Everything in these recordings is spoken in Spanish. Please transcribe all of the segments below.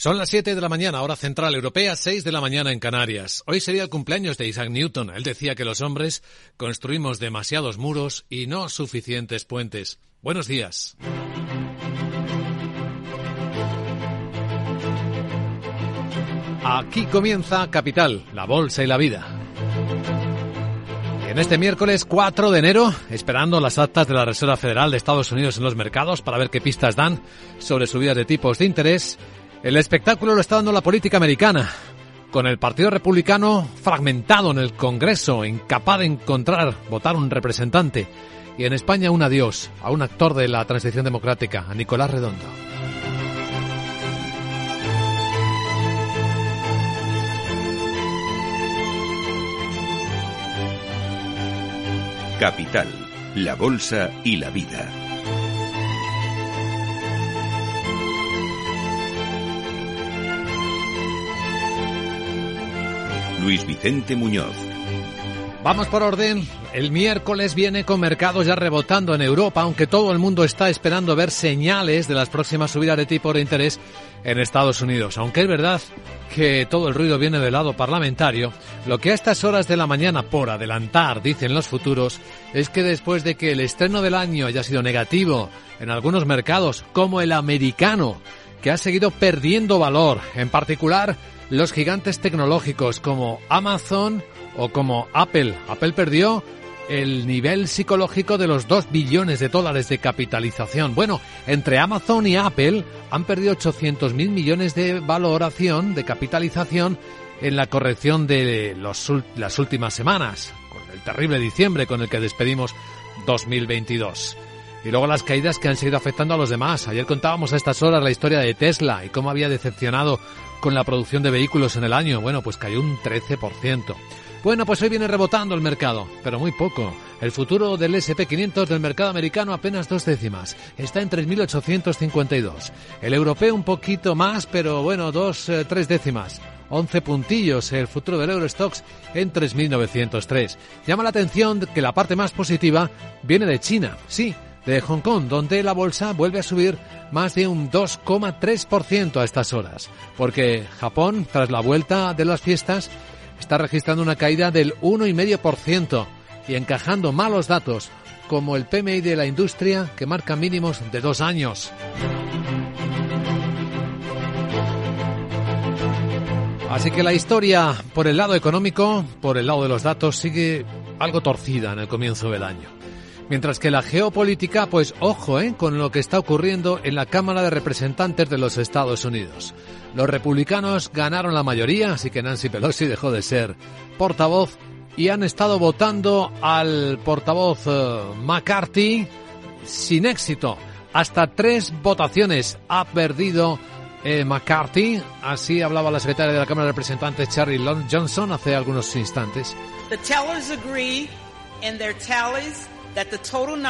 Son las 7 de la mañana, hora central europea, 6 de la mañana en Canarias. Hoy sería el cumpleaños de Isaac Newton. Él decía que los hombres construimos demasiados muros y no suficientes puentes. Buenos días. Aquí comienza Capital, la bolsa y la vida. En este miércoles 4 de enero, esperando las actas de la Reserva Federal de Estados Unidos en los mercados para ver qué pistas dan sobre subidas de tipos de interés, el espectáculo lo está dando la política americana, con el Partido Republicano fragmentado en el Congreso, incapaz de encontrar, votar un representante, y en España un adiós a un actor de la transición democrática, a Nicolás Redondo. Capital, la Bolsa y la Vida. Luis Vicente Muñoz. Vamos por orden. El miércoles viene con mercados ya rebotando en Europa, aunque todo el mundo está esperando ver señales de las próximas subidas de tipo de interés en Estados Unidos. Aunque es verdad que todo el ruido viene del lado parlamentario, lo que a estas horas de la mañana, por adelantar, dicen los futuros, es que después de que el estreno del año haya sido negativo en algunos mercados, como el americano, que ha seguido perdiendo valor, en particular los gigantes tecnológicos como Amazon o como Apple. Apple perdió el nivel psicológico de los 2 billones de dólares de capitalización. Bueno, entre Amazon y Apple han perdido 800 mil millones de valoración, de capitalización, en la corrección de los, las últimas semanas, con el terrible diciembre con el que despedimos 2022. Y luego las caídas que han seguido afectando a los demás. Ayer contábamos a estas horas la historia de Tesla y cómo había decepcionado con la producción de vehículos en el año. Bueno, pues cayó un 13%. Bueno, pues hoy viene rebotando el mercado, pero muy poco. El futuro del SP500 del mercado americano apenas dos décimas. Está en 3.852. El europeo un poquito más, pero bueno, dos, eh, tres décimas. 11 puntillos el futuro del Eurostox en 3.903. Llama la atención que la parte más positiva viene de China. Sí, de Hong Kong, donde la bolsa vuelve a subir más de un 2,3% a estas horas, porque Japón, tras la vuelta de las fiestas, está registrando una caída del 1,5% y encajando malos datos, como el PMI de la industria, que marca mínimos de dos años. Así que la historia, por el lado económico, por el lado de los datos, sigue algo torcida en el comienzo del año. Mientras que la geopolítica, pues ojo ¿eh? con lo que está ocurriendo en la Cámara de Representantes de los Estados Unidos. Los republicanos ganaron la mayoría, así que Nancy Pelosi dejó de ser portavoz y han estado votando al portavoz eh, McCarthy sin éxito. Hasta tres votaciones ha perdido eh, McCarthy. Así hablaba la secretaria de la Cámara de Representantes, Charlie Long Johnson, hace algunos instantes.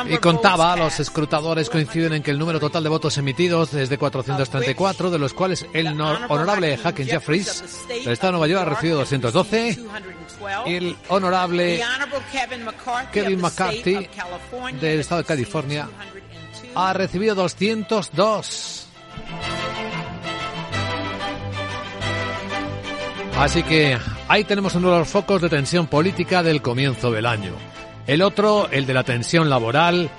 Y contaba, los escrutadores coinciden en que el número total de votos emitidos es de 434, de los cuales el honorable Hacken Jeffries del Estado de Nueva York ha recibido 212 y el honorable Kevin McCarthy del Estado de California ha recibido 202. Así que ahí tenemos uno de los focos de tensión política del comienzo del año. El otro, el de la tensión laboral,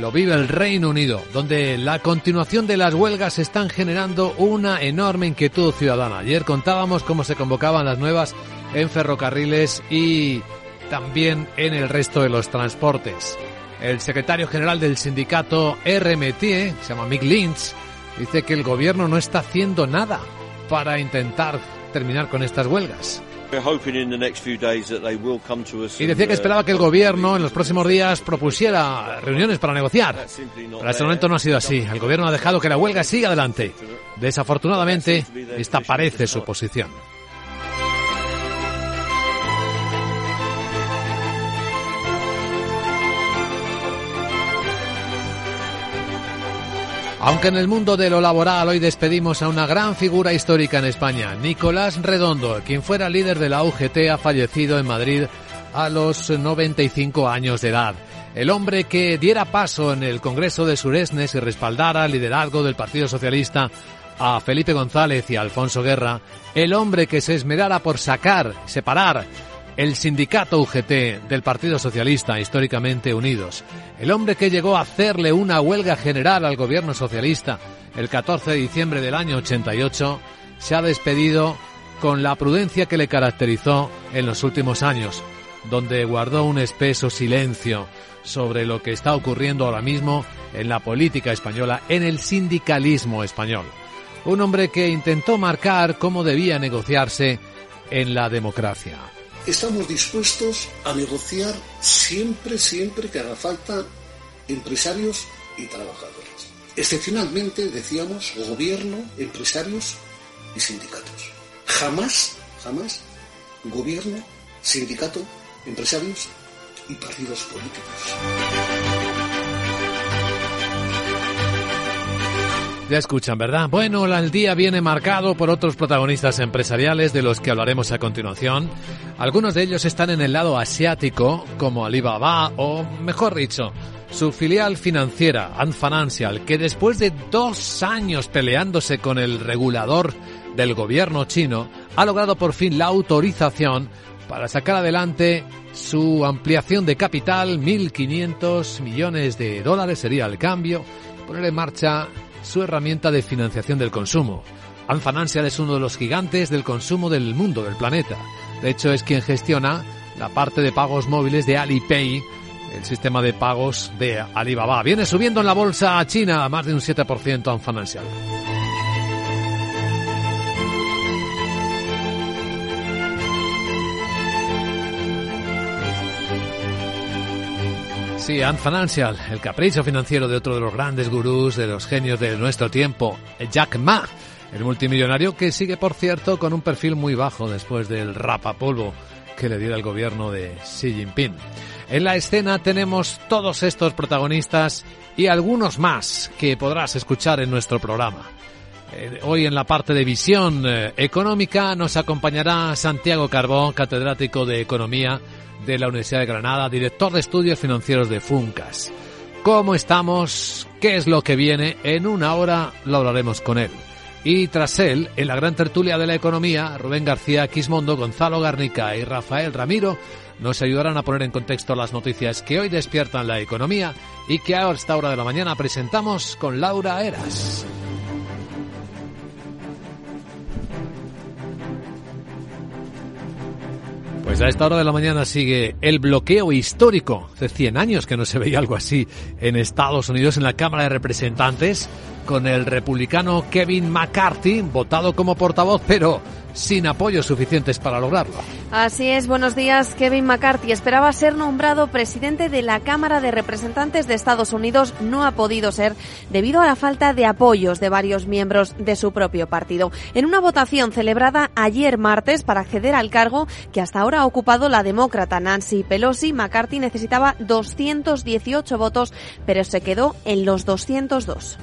lo vive el Reino Unido, donde la continuación de las huelgas están generando una enorme inquietud ciudadana. Ayer contábamos cómo se convocaban las nuevas en ferrocarriles y también en el resto de los transportes. El secretario general del sindicato RMT, se llama Mick Lynch, dice que el gobierno no está haciendo nada para intentar terminar con estas huelgas. Y decía que esperaba que el gobierno en los próximos días propusiera reuniones para negociar. Pero hasta el momento no ha sido así. El gobierno ha dejado que la huelga siga adelante. Desafortunadamente, esta parece su posición. Aunque en el mundo de lo laboral hoy despedimos a una gran figura histórica en España, Nicolás Redondo, quien fuera líder de la UGT, ha fallecido en Madrid a los 95 años de edad. El hombre que diera paso en el Congreso de Suresnes y respaldara el liderazgo del Partido Socialista a Felipe González y Alfonso Guerra, el hombre que se esmerara por sacar, separar el sindicato UGT del Partido Socialista, históricamente unidos, el hombre que llegó a hacerle una huelga general al gobierno socialista el 14 de diciembre del año 88, se ha despedido con la prudencia que le caracterizó en los últimos años, donde guardó un espeso silencio sobre lo que está ocurriendo ahora mismo en la política española, en el sindicalismo español. Un hombre que intentó marcar cómo debía negociarse en la democracia estamos dispuestos a negociar siempre, siempre que haga falta empresarios y trabajadores. Excepcionalmente, decíamos, gobierno, empresarios y sindicatos. Jamás, jamás, gobierno, sindicato, empresarios y partidos políticos. Ya escuchan, ¿verdad? Bueno, el día viene marcado por otros protagonistas empresariales de los que hablaremos a continuación. Algunos de ellos están en el lado asiático, como Alibaba o, mejor dicho, su filial financiera, Ant Financial, que después de dos años peleándose con el regulador del gobierno chino, ha logrado por fin la autorización para sacar adelante su ampliación de capital, 1.500 millones de dólares sería el cambio, poner en marcha su herramienta de financiación del consumo. Ant Financial es uno de los gigantes del consumo del mundo, del planeta. De hecho, es quien gestiona la parte de pagos móviles de Alipay, el sistema de pagos de Alibaba. Viene subiendo en la bolsa china a más de un 7% Ant Financial. Sí, Ant Financial, el capricho financiero de otro de los grandes gurús, de los genios de nuestro tiempo, Jack Ma, el multimillonario que sigue, por cierto, con un perfil muy bajo después del rapapolvo que le diera el gobierno de Xi Jinping. En la escena tenemos todos estos protagonistas y algunos más que podrás escuchar en nuestro programa. Eh, hoy en la parte de visión eh, económica nos acompañará Santiago Carbón, catedrático de Economía de la Universidad de Granada, director de estudios financieros de Funcas. ¿Cómo estamos? ¿Qué es lo que viene? En una hora lo hablaremos con él. Y tras él, en la gran tertulia de la economía, Rubén García Quismondo, Gonzalo Garnica y Rafael Ramiro nos ayudarán a poner en contexto las noticias que hoy despiertan la economía y que a esta hora de la mañana presentamos con Laura Eras. Pues a esta hora de la mañana sigue el bloqueo histórico. Hace 100 años que no se veía algo así en Estados Unidos, en la Cámara de Representantes, con el republicano Kevin McCarthy votado como portavoz, pero sin apoyos suficientes para lograrlo. Así es, buenos días. Kevin McCarthy esperaba ser nombrado presidente de la Cámara de Representantes de Estados Unidos. No ha podido ser debido a la falta de apoyos de varios miembros de su propio partido. En una votación celebrada ayer martes para acceder al cargo que hasta ahora ha ocupado la demócrata Nancy Pelosi, McCarthy necesitaba 218 votos, pero se quedó en los 202.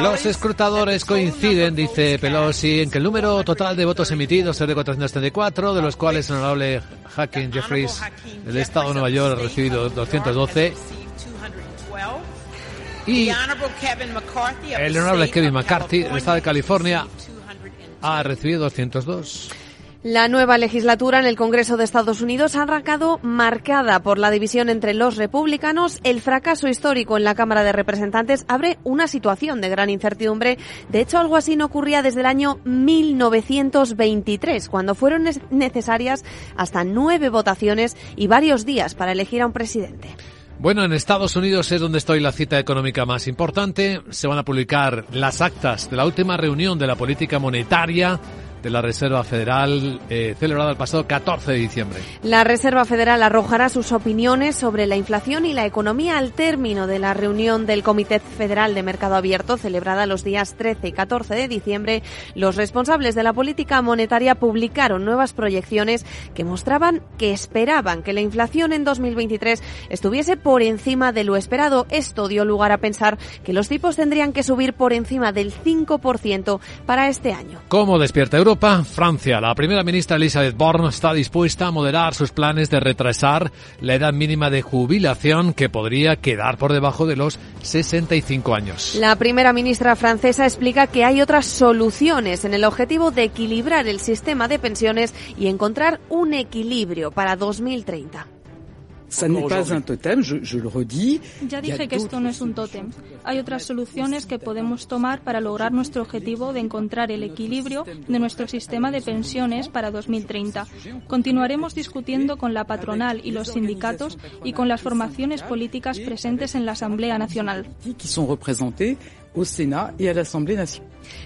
Los escrutadores coinciden, dice Pelosi, en que el número total de votos emitidos es de 434, de los cuales el honorable Hakeem Jeffries del Estado de Nueva York ha recibido 212. Y el honorable Kevin McCarthy del Estado de California ha recibido 202. La nueva legislatura en el Congreso de Estados Unidos ha arrancado marcada por la división entre los republicanos. El fracaso histórico en la Cámara de Representantes abre una situación de gran incertidumbre. De hecho, algo así no ocurría desde el año 1923, cuando fueron necesarias hasta nueve votaciones y varios días para elegir a un presidente. Bueno, en Estados Unidos es donde estoy la cita económica más importante. Se van a publicar las actas de la última reunión de la política monetaria de la Reserva Federal eh, celebrada el pasado 14 de diciembre. La Reserva Federal arrojará sus opiniones sobre la inflación y la economía al término de la reunión del Comité Federal de Mercado Abierto celebrada los días 13 y 14 de diciembre. Los responsables de la política monetaria publicaron nuevas proyecciones que mostraban que esperaban que la inflación en 2023 estuviese por encima de lo esperado. Esto dio lugar a pensar que los tipos tendrían que subir por encima del 5% para este año. ¿Cómo despierta Europa? Europa, Francia. La primera ministra Elisabeth Borne está dispuesta a moderar sus planes de retrasar la edad mínima de jubilación que podría quedar por debajo de los 65 años. La primera ministra francesa explica que hay otras soluciones en el objetivo de equilibrar el sistema de pensiones y encontrar un equilibrio para 2030. Ya dije que esto no es un tótem. Hay otras soluciones que podemos tomar para lograr nuestro objetivo de encontrar el equilibrio de nuestro sistema de pensiones para 2030. Continuaremos discutiendo con la patronal y los sindicatos y con las formaciones políticas presentes en la Asamblea Nacional.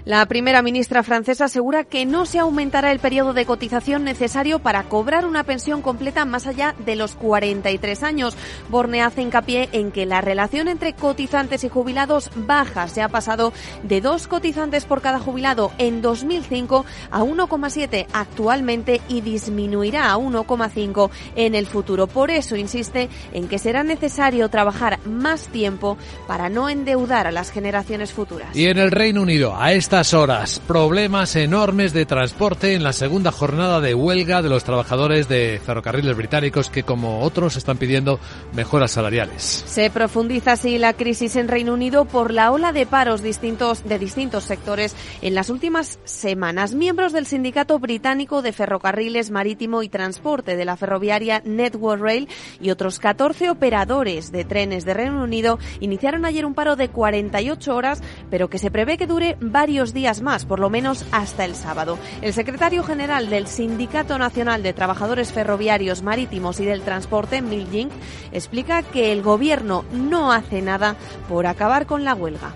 La primera ministra francesa asegura que no se aumentará el periodo de cotización necesario para cobrar una pensión completa más allá de los 43 años. Borne hace hincapié en que la relación entre cotizantes y jubilados baja. Se ha pasado de dos cotizantes por cada jubilado en 2005 a 1,7 actualmente y disminuirá a 1,5 en el futuro. Por eso insiste en que será necesario trabajar más tiempo para no endeudar a las generaciones futuras. Y en el Reino Unido, a estas horas, problemas enormes de transporte en la segunda jornada de huelga de los trabajadores de ferrocarriles británicos que, como otros, están pidiendo mejoras salariales. Se profundiza así la crisis en Reino Unido por la ola de paros distintos, de distintos sectores en las últimas semanas. Miembros del Sindicato Británico de Ferrocarriles Marítimo y Transporte de la ferroviaria Network Rail y otros 14 operadores de trenes de Reino Unido iniciaron ayer un paro de 48 horas, pero que se prevé que dure varios días más, por lo menos hasta el sábado. El secretario general del Sindicato Nacional de Trabajadores Ferroviarios Marítimos y del Transporte, Mil Jink, explica que el gobierno no hace nada por acabar con la huelga.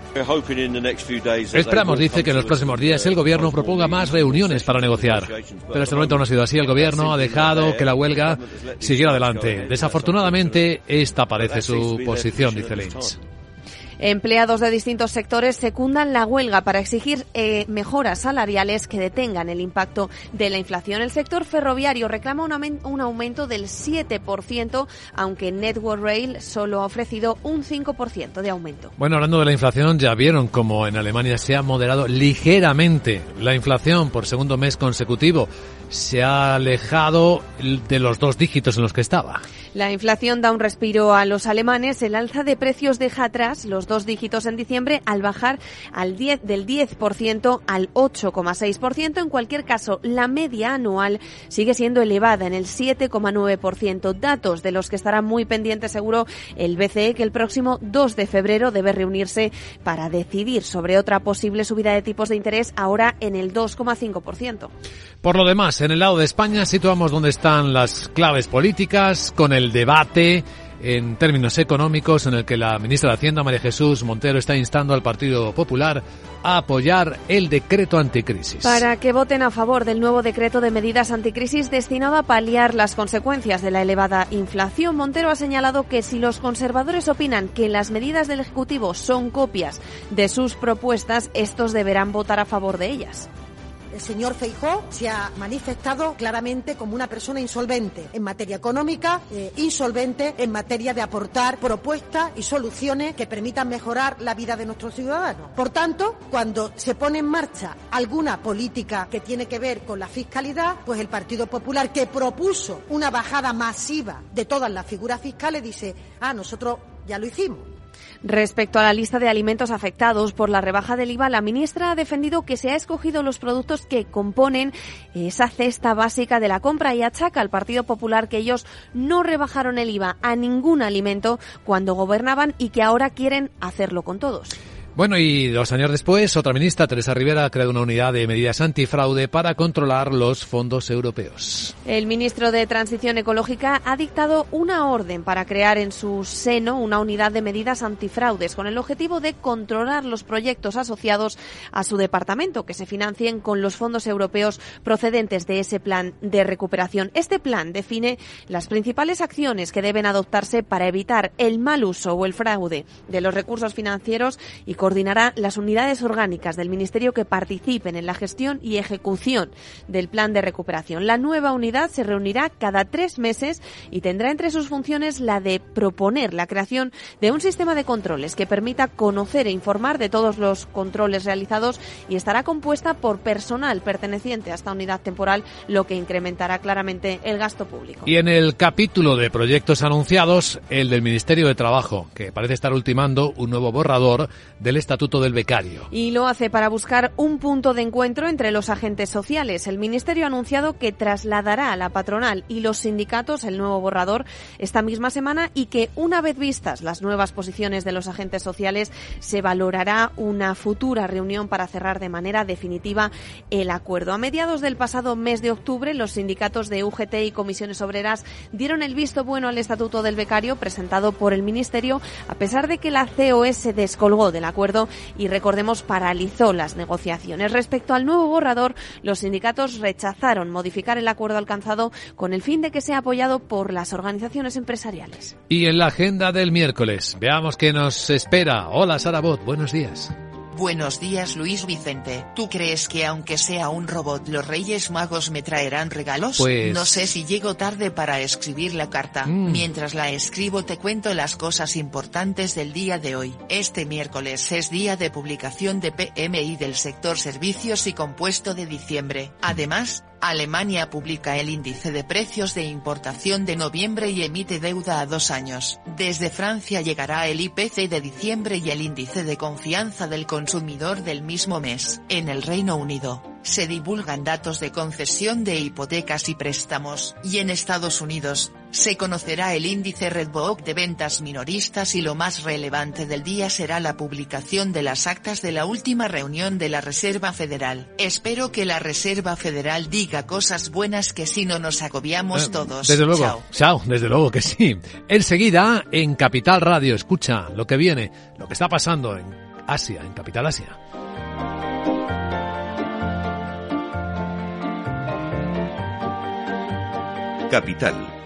Esperamos, dice, que en los próximos días el gobierno proponga más reuniones para negociar. Pero este momento no ha sido así. El gobierno ha dejado que la huelga siguiera adelante. Desafortunadamente, esta parece su posición, dice Lynch. Empleados de distintos sectores secundan la huelga para exigir eh, mejoras salariales que detengan el impacto de la inflación. El sector ferroviario reclama un, aumento del 7%, aunque Network Rail solo ha ofrecido un 5% de aumento. Bueno, hablando de la inflación, ya vieron cómo en Alemania se ha moderado ligeramente la inflación por segundo mes consecutivo. Se ha alejado de los dos dígitos en los que estaba. La inflación da un respiro a los alemanes. El alza de precios deja atrás los dos dígitos en diciembre al bajar al 10, del 10% al 8,6%. En cualquier caso, la media anual sigue siendo elevada en el 7,9%. Datos de los que estará muy pendiente seguro el BCE que el próximo 2 de febrero debe reunirse para decidir sobre otra posible subida de tipos de interés ahora en el 2,5%. Por lo demás, en el lado de España situamos donde están las claves políticas con el debate en términos económicos en el que la ministra de Hacienda, María Jesús Montero, está instando al Partido Popular a apoyar el decreto anticrisis. Para que voten a favor del nuevo decreto de medidas anticrisis destinado a paliar las consecuencias de la elevada inflación, Montero ha señalado que si los conservadores opinan que las medidas del Ejecutivo son copias de sus propuestas, estos deberán votar a favor de ellas. El señor Feijó se ha manifestado claramente como una persona insolvente en materia económica, eh, insolvente en materia de aportar propuestas y soluciones que permitan mejorar la vida de nuestros ciudadanos. Por tanto, cuando se pone en marcha alguna política que tiene que ver con la fiscalidad, pues el Partido Popular, que propuso una bajada masiva de todas las figuras fiscales, dice, ah, nosotros ya lo hicimos. Respecto a la lista de alimentos afectados por la rebaja del IVA, la ministra ha defendido que se ha escogido los productos que componen esa cesta básica de la compra y achaca al Partido Popular que ellos no rebajaron el IVA a ningún alimento cuando gobernaban y que ahora quieren hacerlo con todos. Bueno, y dos años después, otra ministra, Teresa Rivera, ha creado una unidad de medidas antifraude para controlar los fondos europeos. El ministro de Transición Ecológica ha dictado una orden para crear en su seno una unidad de medidas antifraudes con el objetivo de controlar los proyectos asociados a su departamento que se financien con los fondos europeos procedentes de ese plan de recuperación. Este plan define las principales acciones que deben adoptarse para evitar el mal uso o el fraude de los recursos financieros y coordinará las unidades orgánicas del Ministerio que participen en la gestión y ejecución del plan de recuperación. La nueva unidad se reunirá cada tres meses y tendrá entre sus funciones la de proponer la creación de un sistema de controles que permita conocer e informar de todos los controles realizados y estará compuesta por personal perteneciente a esta unidad temporal, lo que incrementará claramente el gasto público. Y en el capítulo de proyectos anunciados, el del Ministerio de Trabajo, que parece estar ultimando un nuevo borrador del Estatuto del Becario. Y lo hace para buscar un punto de encuentro entre los agentes sociales. El Ministerio ha anunciado que trasladará a la patronal y los sindicatos el nuevo borrador esta misma semana y que una vez vistas las nuevas posiciones de los agentes sociales se valorará una futura reunión para cerrar de manera definitiva el acuerdo. A mediados del pasado mes de octubre, los sindicatos de UGT y comisiones obreras dieron el visto bueno al Estatuto del Becario presentado por el Ministerio, a pesar de que la COE se descolgó del acuerdo y, recordemos, paralizó las negociaciones. Respecto al nuevo borrador, los sindicatos rechazaron modificar el acuerdo alcanzado con el fin de que sea apoyado por las organizaciones empresariales. Y en la agenda del miércoles, veamos qué nos espera. Hola, Sarabot, buenos días. Buenos días Luis Vicente. ¿Tú crees que aunque sea un robot los Reyes Magos me traerán regalos? Pues... No sé si llego tarde para escribir la carta. Mm. Mientras la escribo te cuento las cosas importantes del día de hoy. Este miércoles es día de publicación de PMI del sector servicios y compuesto de diciembre. Además, Alemania publica el índice de precios de importación de noviembre y emite deuda a dos años. Desde Francia llegará el IPC de diciembre y el índice de confianza del consumidor del mismo mes. En el Reino Unido, se divulgan datos de concesión de hipotecas y préstamos, y en Estados Unidos, se conocerá el índice Redbook de ventas minoristas y lo más relevante del día será la publicación de las actas de la última reunión de la Reserva Federal. Espero que la Reserva Federal diga cosas buenas que si no nos agobiamos Eh, todos. Desde luego, Chao. chao, desde luego que sí. Enseguida, en Capital Radio, escucha lo que viene, lo que está pasando en Asia, en Capital Asia. Capital,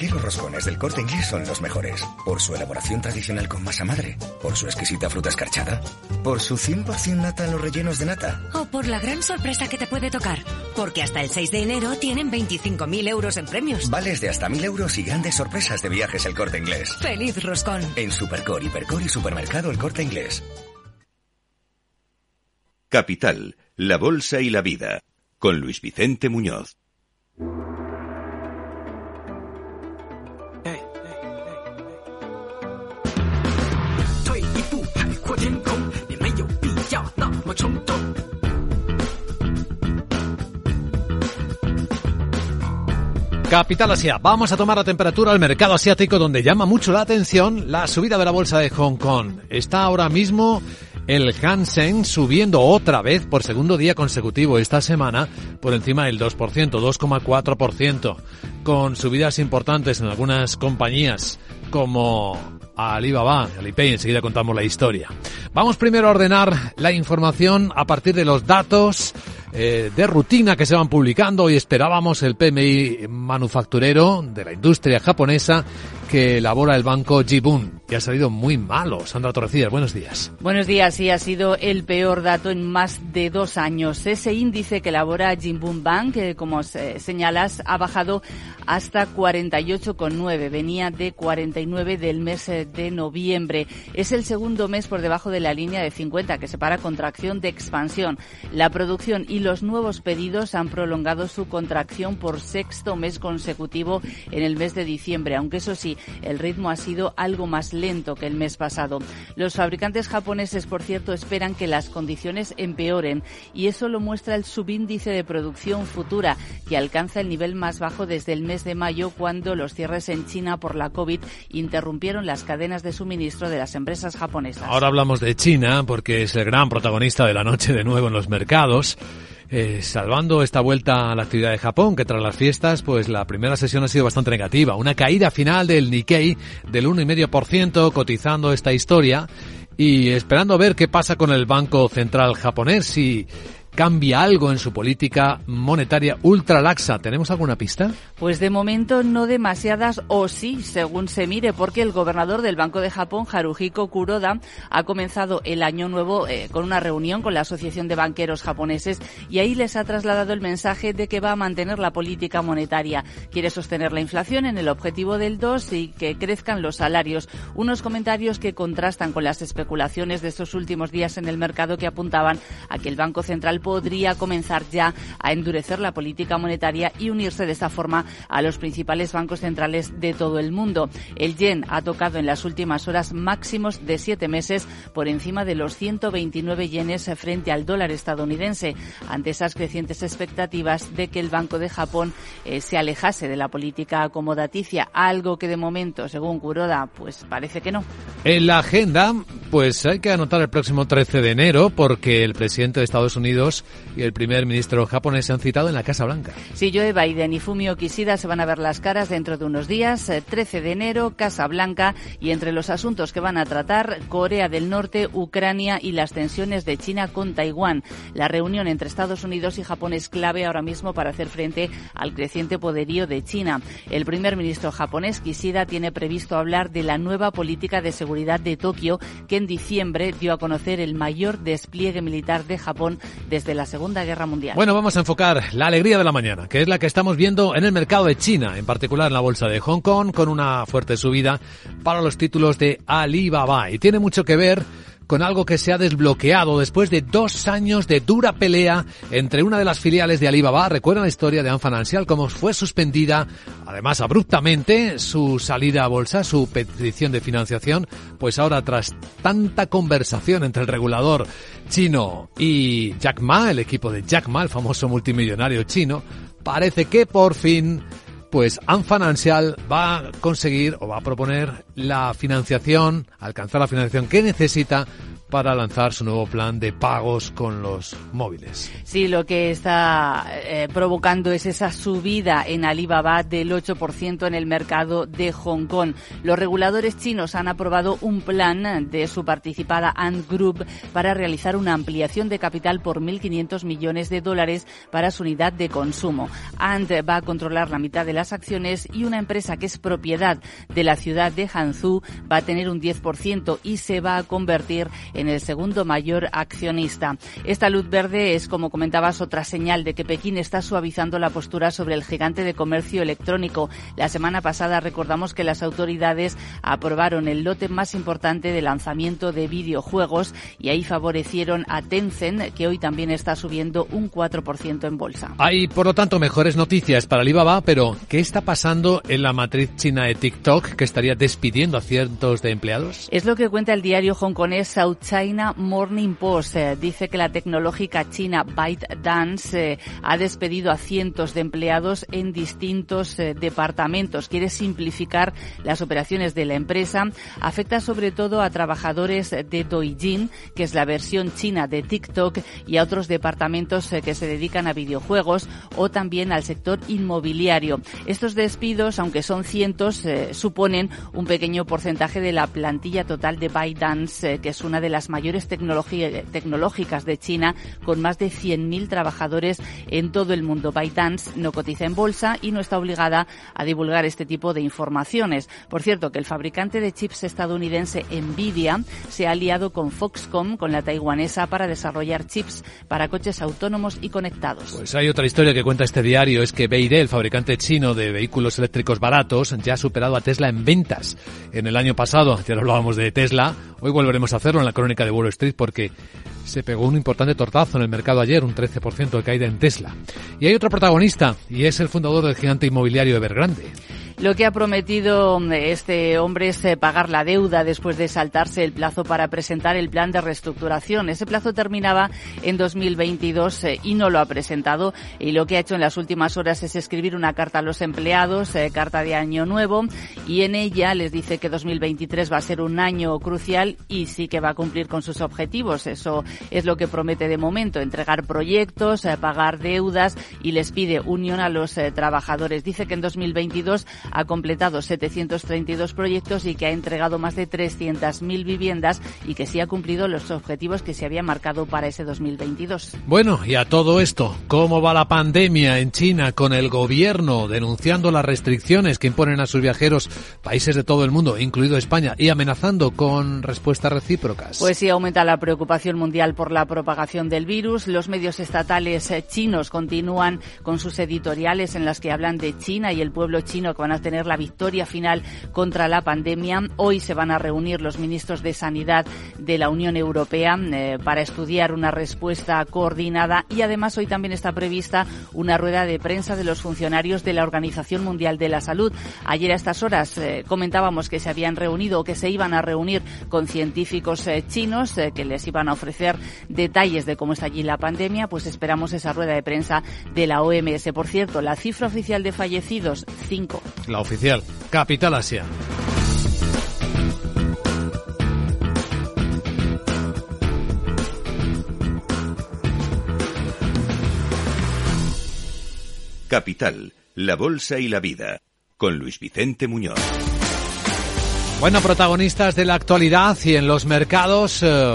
Qué los roscones del corte inglés son los mejores? ¿Por su elaboración tradicional con masa madre? ¿Por su exquisita fruta escarchada? ¿Por su 100% nata en los rellenos de nata? O por la gran sorpresa que te puede tocar, porque hasta el 6 de enero tienen 25.000 euros en premios. Vales de hasta 1.000 euros y grandes sorpresas de viajes el corte inglés. ¡Feliz roscón! En Supercor, Hipercor y Supermercado el corte inglés. Capital, la Bolsa y la Vida, con Luis Vicente Muñoz. Capital Asia, vamos a tomar la temperatura al mercado asiático donde llama mucho la atención la subida de la bolsa de Hong Kong. Está ahora mismo el Hansen subiendo otra vez por segundo día consecutivo esta semana por encima del 2%, 2,4%, con subidas importantes en algunas compañías como Alibaba, Alipay, enseguida contamos la historia. Vamos primero a ordenar la información a partir de los datos eh, de rutina que se van publicando. Hoy esperábamos el PMI manufacturero de la industria japonesa que elabora el banco Jibun, que ha salido muy malo. Sandra Torrecillas, buenos días. Buenos días, sí, ha sido el peor dato en más de dos años. Ese índice que elabora Jinbun Bank, que como se- señalas, ha bajado hasta 48,9. Venía de 49 del mes eh, de noviembre. Es el segundo mes por debajo de la línea de 50, que separa contracción de expansión. La producción y los nuevos pedidos han prolongado su contracción por sexto mes consecutivo en el mes de diciembre, aunque eso sí, el ritmo ha sido algo más lento que el mes pasado. Los fabricantes japoneses, por cierto, esperan que las condiciones empeoren y eso lo muestra el subíndice de producción futura, que alcanza el nivel más bajo desde el mes de mayo, cuando los cierres en China por la COVID interrumpieron las cadenas de suministro de las empresas japonesas. Ahora hablamos de China porque es el gran protagonista de la noche de nuevo en los mercados. Eh, salvando esta vuelta a la actividad de Japón, que tras las fiestas, pues la primera sesión ha sido bastante negativa. Una caída final del Nikkei del 1,5%, cotizando esta historia y esperando ver qué pasa con el Banco Central japonés, si cambia algo en su política monetaria ultralaxa. ¿Tenemos alguna pista? Pues de momento no demasiadas o sí, según se mire, porque el gobernador del Banco de Japón, Haruhiko Kuroda, ha comenzado el año nuevo eh, con una reunión con la Asociación de Banqueros Japoneses y ahí les ha trasladado el mensaje de que va a mantener la política monetaria. Quiere sostener la inflación en el objetivo del 2 y que crezcan los salarios. Unos comentarios que contrastan con las especulaciones de estos últimos días en el mercado que apuntaban a que el Banco Central podría comenzar ya a endurecer la política monetaria y unirse de esta forma a los principales bancos centrales de todo el mundo. El yen ha tocado en las últimas horas máximos de siete meses por encima de los 129 yenes frente al dólar estadounidense, ante esas crecientes expectativas de que el Banco de Japón eh, se alejase de la política acomodaticia, algo que de momento, según Kuroda, pues parece que no. En la agenda, pues hay que anotar el próximo 13 de enero porque el presidente de Estados Unidos y el primer ministro japonés se han citado en la Casa Blanca. Sí, Joe Biden y Fumio Kishida se van a ver las caras dentro de unos días, 13 eh, de enero, Casa Blanca, y entre los asuntos que van a tratar, Corea del Norte, Ucrania y las tensiones de China con Taiwán. La reunión entre Estados Unidos y Japón es clave ahora mismo para hacer frente al creciente poderío de China. El primer ministro japonés, Kishida, tiene previsto hablar de la nueva política de seguridad de Tokio, que en diciembre dio a conocer el mayor despliegue militar de Japón desde la Segunda Guerra Mundial. Bueno, vamos a enfocar la alegría de la mañana, que es la que estamos viendo en el mercado de China, en particular en la bolsa de Hong Kong, con una fuerte subida para los títulos de Alibaba. Y tiene mucho que ver con algo que se ha desbloqueado después de dos años de dura pelea entre una de las filiales de Alibaba. Recuerdan la historia de Ant Financial, cómo fue suspendida, además abruptamente, su salida a bolsa, su petición de financiación. Pues ahora, tras tanta conversación entre el regulador chino y Jack Ma, el equipo de Jack Ma, el famoso multimillonario chino, parece que por fin pues Ant Financial va a conseguir o va a proponer la financiación, alcanzar la financiación que necesita para lanzar su nuevo plan de pagos con los móviles. Sí, lo que está eh, provocando es esa subida en Alibaba del 8% en el mercado de Hong Kong. Los reguladores chinos han aprobado un plan de su participada Ant Group para realizar una ampliación de capital por 1.500 millones de dólares para su unidad de consumo. Ant va a controlar la mitad de las acciones y una empresa que es propiedad de la ciudad de Hangzhou va a tener un 10% y se va a convertir en en el segundo mayor accionista. Esta luz verde es, como comentabas, otra señal de que Pekín está suavizando la postura sobre el gigante de comercio electrónico. La semana pasada recordamos que las autoridades aprobaron el lote más importante de lanzamiento de videojuegos y ahí favorecieron a Tencent, que hoy también está subiendo un 4% en bolsa. Hay, por lo tanto, mejores noticias para Alibaba, pero ¿qué está pasando en la matriz china de TikTok que estaría despidiendo a cientos de empleados? Es lo que cuenta el diario hongkonés South China Morning Post eh, dice que la tecnológica china ByteDance eh, ha despedido a cientos de empleados en distintos eh, departamentos. Quiere simplificar las operaciones de la empresa. Afecta sobre todo a trabajadores de Douyin, que es la versión china de TikTok, y a otros departamentos que se dedican a videojuegos o también al sector inmobiliario. Estos despidos, aunque son cientos, suponen un pequeño porcentaje de la plantilla total de ByteDance, que es una de las las mayores tecnológicas de China, con más de 100.000 trabajadores en todo el mundo. ByteDance no cotiza en bolsa y no está obligada a divulgar este tipo de informaciones. Por cierto, que el fabricante de chips estadounidense Nvidia se ha aliado con Foxconn, con la taiwanesa, para desarrollar chips para coches autónomos y conectados. Pues hay otra historia que cuenta este diario, es que BYD, el fabricante chino de vehículos eléctricos baratos, ya ha superado a Tesla en ventas. En el año pasado, ya hablábamos de Tesla, hoy volveremos a hacerlo en la de Wall Street porque se pegó un importante tortazo en el mercado ayer, un 13% de caída en Tesla. Y hay otro protagonista, y es el fundador del gigante inmobiliario Evergrande. Lo que ha prometido mm, este hombre es eh, pagar la deuda después de saltarse el plazo para presentar el plan de reestructuración. Ese plazo terminaba en 2022 eh, y no lo ha presentado. Y lo que ha hecho en las últimas horas es escribir una carta a los empleados, eh, carta de año nuevo, y en ella les dice que 2023 va a ser un año crucial y sí que va a cumplir con sus objetivos. Eso es lo que promete de momento, entregar proyectos, pagar deudas y les pide unión a los trabajadores. Dice que en 2022 ha completado 732 proyectos y que ha entregado más de 300.000 viviendas y que sí ha cumplido los objetivos que se había marcado para ese 2022. Bueno, y a todo esto, ¿cómo va la pandemia en China con el gobierno denunciando las restricciones que imponen a sus viajeros países de todo el mundo, incluido España, y amenazando con respuestas recíprocas? Pues sí, aumenta la preocupación mundial por la propagación del virus. Los medios estatales eh, chinos continúan con sus editoriales en las que hablan de China y el pueblo chino que van a tener la victoria final contra la pandemia. Hoy se van a reunir los ministros de Sanidad de la Unión Europea eh, para estudiar una respuesta coordinada y además hoy también está prevista una rueda de prensa de los funcionarios de la Organización Mundial de la Salud. Ayer a estas horas eh, comentábamos que se habían reunido o que se iban a reunir con científicos chinos que les iban a ofrecer detalles de cómo está allí la pandemia, pues esperamos esa rueda de prensa de la OMS. Por cierto, la cifra oficial de fallecidos, 5. La oficial, Capital Asia. Capital, la Bolsa y la Vida, con Luis Vicente Muñoz. Bueno, protagonistas de la actualidad y en los mercados, eh,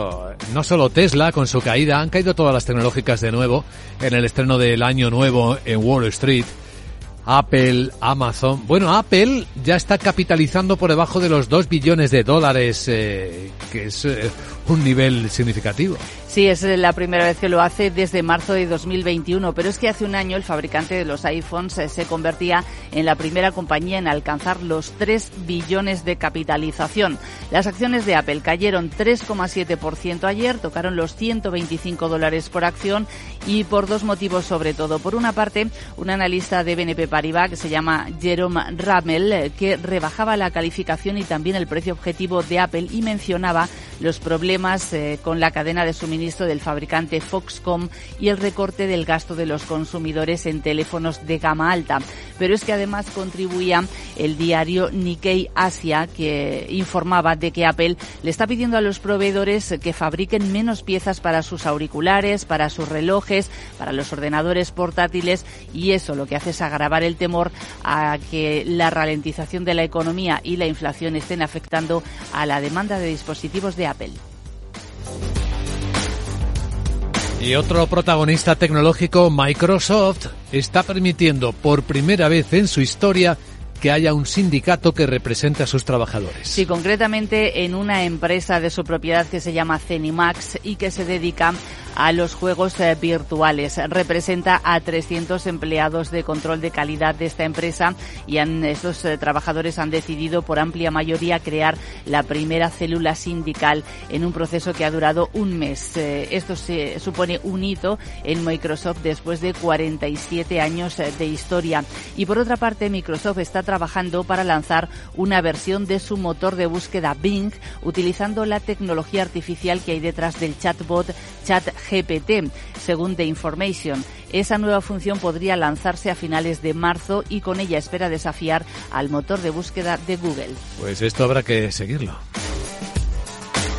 no solo Tesla con su caída, han caído todas las tecnológicas de nuevo en el estreno del año nuevo en Wall Street. Apple, Amazon. Bueno, Apple ya está capitalizando por debajo de los 2 billones de dólares, eh, que es eh, un nivel significativo. Sí, es la primera vez que lo hace desde marzo de 2021, pero es que hace un año el fabricante de los iPhones eh, se convertía en la primera compañía en alcanzar los 3 billones de capitalización. Las acciones de Apple cayeron 3,7% ayer, tocaron los 125 dólares por acción y por dos motivos sobre todo. Por una parte, un analista de BNP Paribas que se llama Jerome Ramel, eh, que rebajaba la calificación y también el precio objetivo de Apple y mencionaba los problemas eh, con la cadena de suministro del fabricante Foxconn y el recorte del gasto de los consumidores en teléfonos de gama alta. Pero es que además contribuía el diario Nikkei Asia que informaba de que Apple le está pidiendo a los proveedores que fabriquen menos piezas para sus auriculares, para sus relojes, para los ordenadores portátiles y eso lo que hace es agravar el temor a que la ralentización de la economía y la inflación estén afectando a la demanda de dispositivos de Apple. Y otro protagonista tecnológico, Microsoft, está permitiendo por primera vez en su historia que haya un sindicato que represente a sus trabajadores. Sí, concretamente en una empresa de su propiedad que se llama Cenimax y que se dedica a los juegos eh, virtuales. Representa a 300 empleados de control de calidad de esta empresa y estos eh, trabajadores han decidido por amplia mayoría crear la primera célula sindical en un proceso que ha durado un mes. Eh, esto se supone un hito en Microsoft después de 47 años de historia. Y por otra parte, Microsoft está trabajando para lanzar una versión de su motor de búsqueda Bing utilizando la tecnología artificial que hay detrás del chatbot ChatGPT, según The Information. Esa nueva función podría lanzarse a finales de marzo y con ella espera desafiar al motor de búsqueda de Google. Pues esto habrá que seguirlo.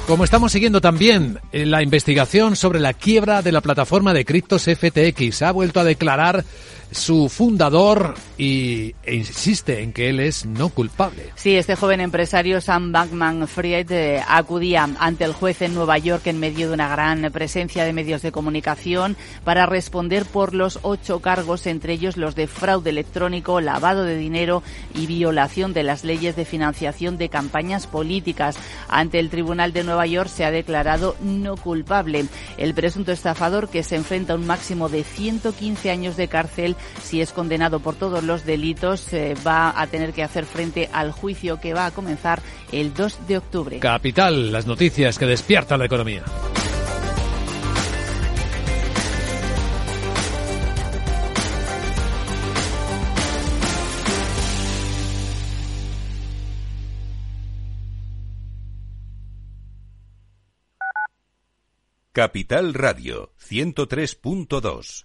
Como estamos siguiendo también eh, la investigación sobre la quiebra de la plataforma de criptos FTX, ha vuelto a declarar su fundador y, e insiste en que él es no culpable. Sí, este joven empresario Sam Bankman-Fried eh, acudía ante el juez en Nueva York en medio de una gran presencia de medios de comunicación para responder por los ocho cargos, entre ellos los de fraude electrónico, lavado de dinero y violación de las leyes de financiación de campañas políticas. Ante el Tribunal de Nueva York se ha declarado no culpable. El presunto estafador, que se enfrenta a un máximo de 115 años de cárcel, si es condenado por todos los delitos, eh, va a tener que hacer frente al juicio que va a comenzar el 2 de octubre. Capital, las noticias que despiertan la economía. Capital Radio 103.2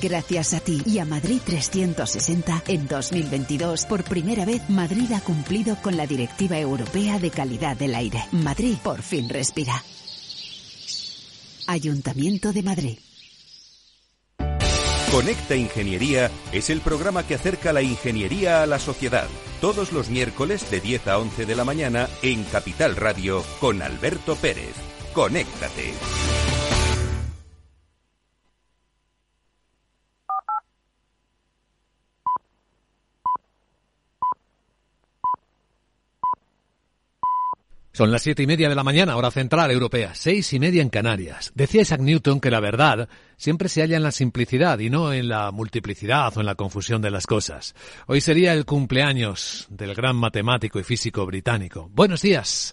Gracias a ti y a Madrid 360, en 2022, por primera vez Madrid ha cumplido con la Directiva Europea de Calidad del Aire. Madrid por fin respira. Ayuntamiento de Madrid. Conecta Ingeniería es el programa que acerca la ingeniería a la sociedad. Todos los miércoles de 10 a 11 de la mañana en Capital Radio con Alberto Pérez. Conéctate. Son las siete y media de la mañana, hora central europea, seis y media en Canarias. Decía Isaac Newton que la verdad siempre se halla en la simplicidad y no en la multiplicidad o en la confusión de las cosas. Hoy sería el cumpleaños del gran matemático y físico británico. Buenos días.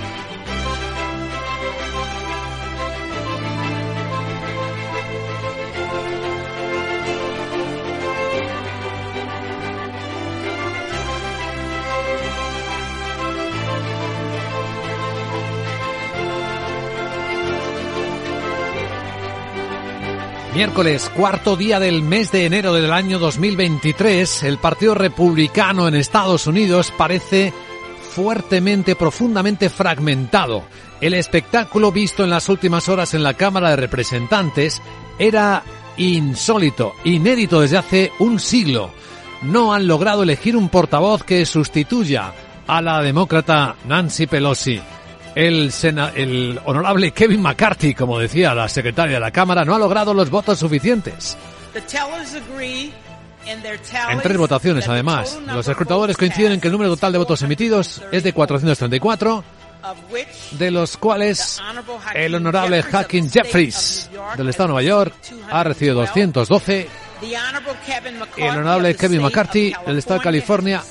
Miércoles, cuarto día del mes de enero del año 2023, el Partido Republicano en Estados Unidos parece fuertemente, profundamente fragmentado. El espectáculo visto en las últimas horas en la Cámara de Representantes era insólito, inédito desde hace un siglo. No han logrado elegir un portavoz que sustituya a la demócrata Nancy Pelosi. El, el honorable Kevin McCarthy, como decía la secretaria de la Cámara, no ha logrado los votos suficientes. En tres votaciones, además, los escrutadores coinciden en que el número total de votos emitidos es de 434, de los cuales el honorable Hacking Jeffries del Estado de Nueva York ha recibido 212 y el honorable Kevin McCarthy del Estado de California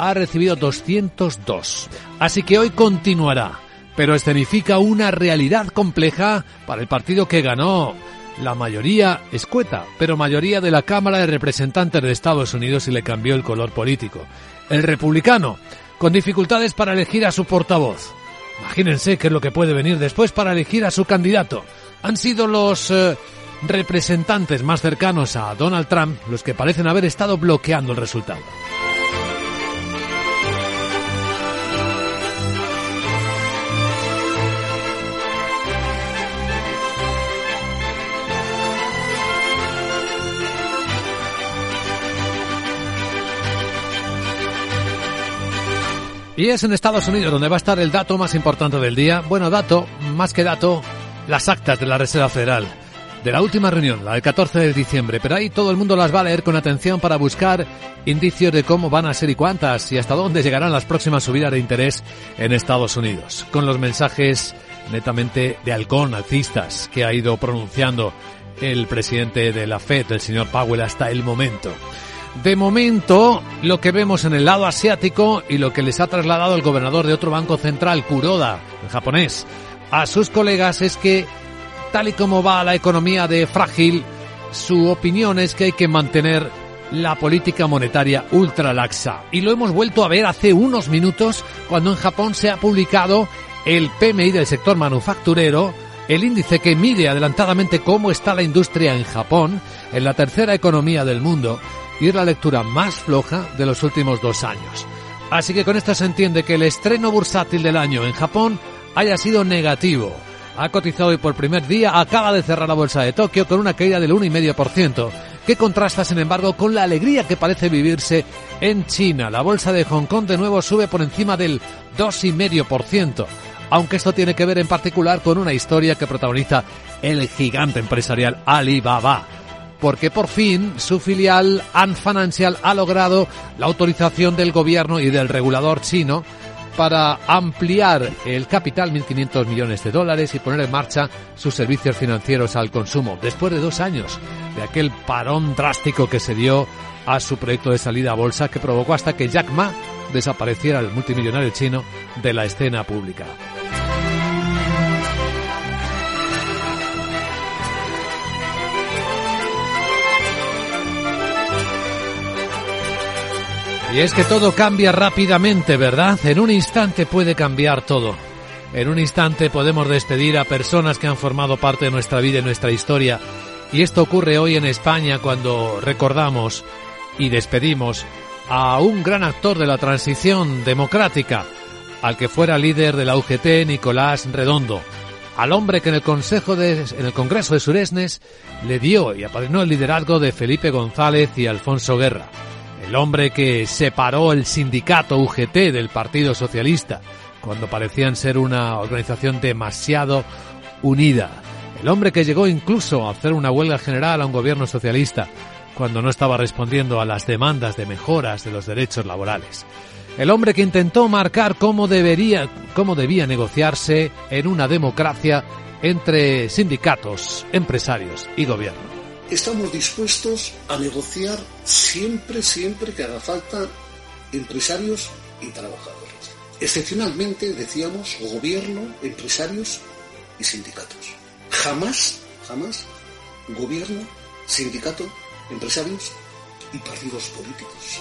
ha recibido 202. Así que hoy continuará, pero escenifica una realidad compleja para el partido que ganó la mayoría escueta, pero mayoría de la Cámara de Representantes de Estados Unidos y le cambió el color político. El republicano, con dificultades para elegir a su portavoz. Imagínense qué es lo que puede venir después para elegir a su candidato. Han sido los eh, representantes más cercanos a Donald Trump los que parecen haber estado bloqueando el resultado. Y es en Estados Unidos donde va a estar el dato más importante del día. Bueno, dato, más que dato, las actas de la Reserva Federal. De la última reunión, la del 14 de diciembre, pero ahí todo el mundo las va a leer con atención para buscar indicios de cómo van a ser y cuántas y hasta dónde llegarán las próximas subidas de interés en Estados Unidos. Con los mensajes netamente de halcón, alcistas, que ha ido pronunciando el presidente de la FED, el señor Powell, hasta el momento. De momento, lo que vemos en el lado asiático y lo que les ha trasladado el gobernador de otro banco central, Kuroda, el japonés, a sus colegas es que, tal y como va la economía de frágil, su opinión es que hay que mantener la política monetaria ultra laxa. Y lo hemos vuelto a ver hace unos minutos cuando en Japón se ha publicado el PMI del sector manufacturero, el índice que mide adelantadamente cómo está la industria en Japón, en la tercera economía del mundo, y es la lectura más floja de los últimos dos años. Así que con esto se entiende que el estreno bursátil del año en Japón haya sido negativo. Ha cotizado hoy por primer día, acaba de cerrar la bolsa de Tokio con una caída del 1,5%, que contrasta sin embargo con la alegría que parece vivirse en China. La bolsa de Hong Kong de nuevo sube por encima del 2,5%. aunque esto tiene que ver en particular con una historia que protagoniza el gigante empresarial Alibaba porque por fin su filial Ant Financial ha logrado la autorización del gobierno y del regulador chino para ampliar el capital 1.500 millones de dólares y poner en marcha sus servicios financieros al consumo, después de dos años de aquel parón drástico que se dio a su proyecto de salida a bolsa que provocó hasta que Jack Ma desapareciera el multimillonario chino de la escena pública. Y es que todo cambia rápidamente, ¿verdad? En un instante puede cambiar todo. En un instante podemos despedir a personas que han formado parte de nuestra vida y nuestra historia. Y esto ocurre hoy en España cuando recordamos y despedimos a un gran actor de la transición democrática, al que fuera líder de la UGT, Nicolás Redondo, al hombre que en el Consejo de, en el Congreso de Suresnes le dio y apadrinó el liderazgo de Felipe González y Alfonso Guerra el hombre que separó el sindicato UGT del Partido Socialista cuando parecían ser una organización demasiado unida. El hombre que llegó incluso a hacer una huelga general a un gobierno socialista cuando no estaba respondiendo a las demandas de mejoras de los derechos laborales. El hombre que intentó marcar cómo debería, cómo debía negociarse en una democracia entre sindicatos, empresarios y gobierno estamos dispuestos a negociar siempre, siempre que haga falta empresarios y trabajadores. Excepcionalmente, decíamos, gobierno, empresarios y sindicatos. Jamás, jamás, gobierno, sindicato, empresarios y partidos políticos.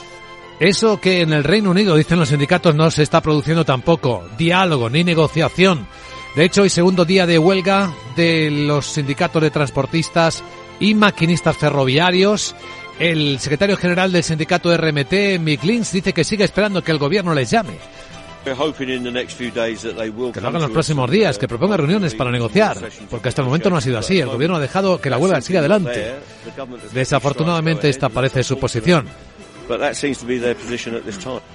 Eso que en el Reino Unido, dicen los sindicatos, no se está produciendo tampoco. Diálogo ni negociación. De hecho, hoy segundo día de huelga de los sindicatos de transportistas y maquinistas ferroviarios. El secretario general del sindicato RMT, Mick Lins, dice que sigue esperando que el gobierno les llame. Que lo hagan los próximos días, que proponga reuniones para negociar, porque hasta el momento no ha sido así. El gobierno ha dejado que la huelga siga adelante. Desafortunadamente esta parece su posición.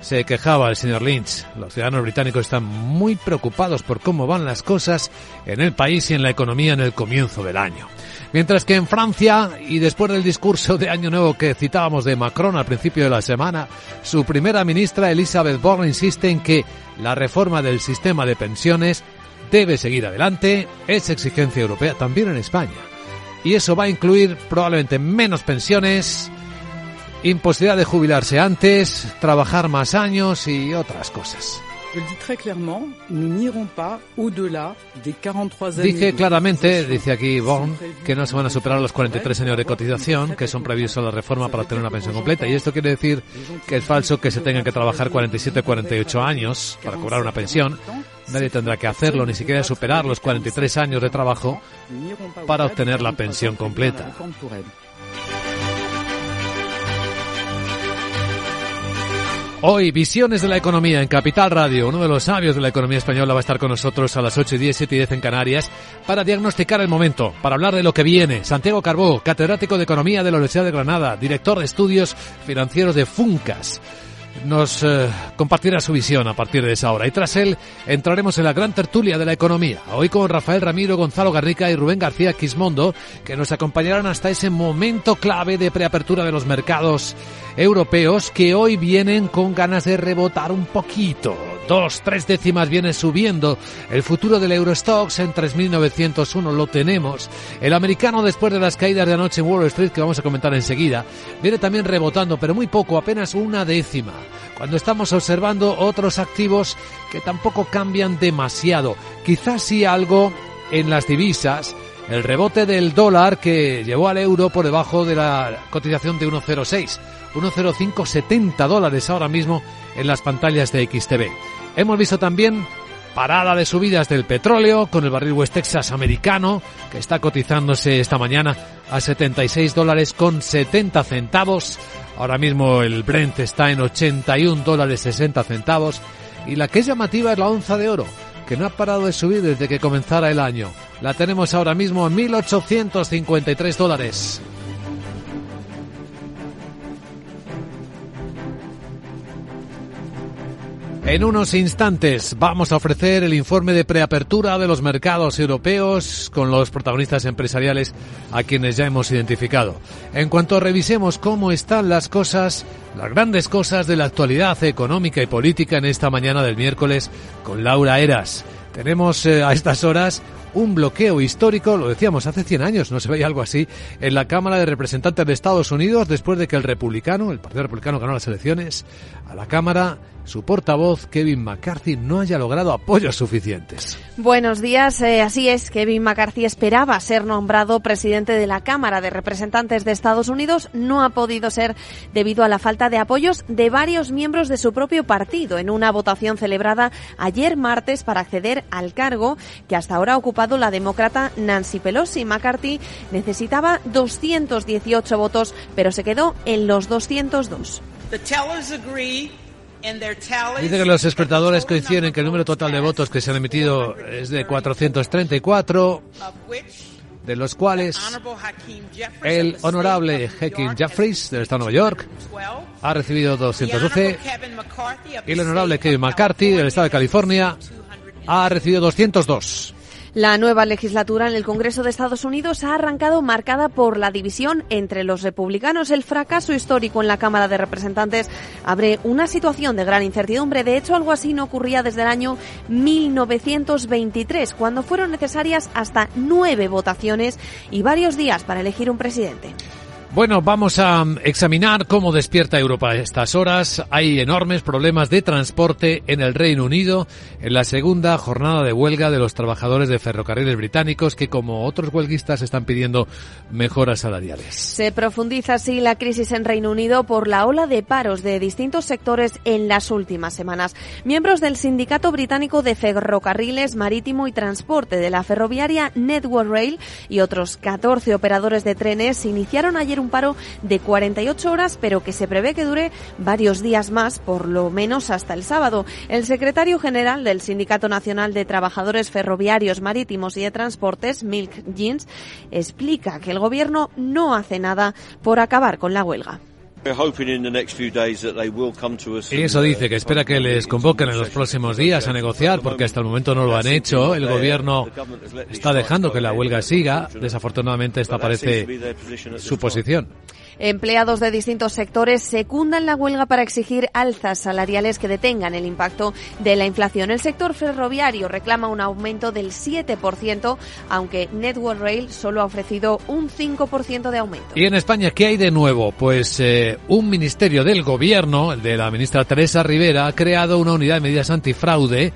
Se quejaba el señor Lynch. Los ciudadanos británicos están muy preocupados por cómo van las cosas en el país y en la economía en el comienzo del año. Mientras que en Francia, y después del discurso de Año Nuevo que citábamos de Macron al principio de la semana, su primera ministra Elisabeth Borne insiste en que la reforma del sistema de pensiones debe seguir adelante, es exigencia europea también en España. Y eso va a incluir probablemente menos pensiones, imposibilidad de jubilarse antes, trabajar más años y otras cosas. Dije claramente, dice aquí Bon, que no se van a superar los 43 años de cotización que son previstos a la reforma para obtener una pensión completa. Y esto quiere decir que es falso que se tengan que trabajar 47 48 años para cobrar una pensión. Nadie tendrá que hacerlo, ni siquiera superar los 43 años de trabajo para obtener la pensión completa. Hoy, Visiones de la Economía en Capital Radio. Uno de los sabios de la economía española va a estar con nosotros a las 8 y 10, 7 y 10 en Canarias para diagnosticar el momento, para hablar de lo que viene. Santiago Carbó, catedrático de Economía de la Universidad de Granada, director de estudios financieros de Funcas nos eh, compartirá su visión a partir de esa hora. Y tras él entraremos en la gran tertulia de la economía. Hoy con Rafael Ramiro, Gonzalo Garrica y Rubén García Quismondo, que nos acompañarán hasta ese momento clave de preapertura de los mercados europeos que hoy vienen con ganas de rebotar un poquito. Dos, tres décimas viene subiendo. El futuro del Eurostox en 3.901 lo tenemos. El americano después de las caídas de anoche en Wall Street, que vamos a comentar enseguida, viene también rebotando, pero muy poco, apenas una décima. Cuando estamos observando otros activos que tampoco cambian demasiado. Quizás sí algo en las divisas, el rebote del dólar que llevó al euro por debajo de la cotización de 1,06. 1,0570 dólares ahora mismo en las pantallas de XTV. Hemos visto también parada de subidas del petróleo con el barril West Texas americano que está cotizándose esta mañana a 76 dólares con 70 centavos. Ahora mismo el Brent está en 81 dólares 60 centavos y la que es llamativa es la onza de oro que no ha parado de subir desde que comenzara el año. La tenemos ahora mismo en 1.853 dólares. En unos instantes vamos a ofrecer el informe de preapertura de los mercados europeos con los protagonistas empresariales a quienes ya hemos identificado. En cuanto revisemos cómo están las cosas, las grandes cosas de la actualidad económica y política en esta mañana del miércoles con Laura Eras. Tenemos eh, a estas horas un bloqueo histórico, lo decíamos hace 100 años, no se veía algo así, en la Cámara de Representantes de Estados Unidos después de que el republicano, el Partido Republicano ganó las elecciones, a la Cámara su portavoz, Kevin McCarthy, no haya logrado apoyos suficientes. Buenos días. Eh, así es, Kevin McCarthy esperaba ser nombrado presidente de la Cámara de Representantes de Estados Unidos. No ha podido ser debido a la falta de apoyos de varios miembros de su propio partido en una votación celebrada ayer martes para acceder al cargo que hasta ahora ha ocupado la demócrata Nancy Pelosi. McCarthy necesitaba 218 votos, pero se quedó en los 202. Dice que los espectadores coinciden en que el número total de votos que se han emitido es de 434, de los cuales el honorable Hakeem Jeffries del Estado de Nueva York ha recibido 212 y el honorable Kevin McCarthy del Estado de California ha recibido 202. La nueva legislatura en el Congreso de Estados Unidos ha arrancado marcada por la división entre los republicanos. El fracaso histórico en la Cámara de Representantes abre una situación de gran incertidumbre. De hecho, algo así no ocurría desde el año 1923, cuando fueron necesarias hasta nueve votaciones y varios días para elegir un presidente. Bueno, vamos a examinar cómo despierta Europa a estas horas. Hay enormes problemas de transporte en el Reino Unido en la segunda jornada de huelga de los trabajadores de ferrocarriles británicos que, como otros huelguistas, están pidiendo mejoras salariales. Se profundiza así la crisis en Reino Unido por la ola de paros de distintos sectores en las últimas semanas. Miembros del Sindicato Británico de Ferrocarriles Marítimo y Transporte de la ferroviaria Network Rail y otros 14 operadores de trenes iniciaron ayer un paro de 48 horas, pero que se prevé que dure varios días más, por lo menos hasta el sábado. El secretario general del Sindicato Nacional de Trabajadores Ferroviarios, Marítimos y de Transportes, Milk Jeans, explica que el gobierno no hace nada por acabar con la huelga. Y eso dice que espera que les convoquen en los próximos días a negociar, porque hasta el momento no lo han hecho. El gobierno está dejando que la huelga siga. Desafortunadamente esta parece su posición. Empleados de distintos sectores secundan la huelga para exigir alzas salariales que detengan el impacto de la inflación. El sector ferroviario reclama un aumento del 7%, aunque Network Rail solo ha ofrecido un 5% de aumento. ¿Y en España qué hay de nuevo? Pues eh, un ministerio del gobierno, el de la ministra Teresa Rivera, ha creado una unidad de medidas antifraude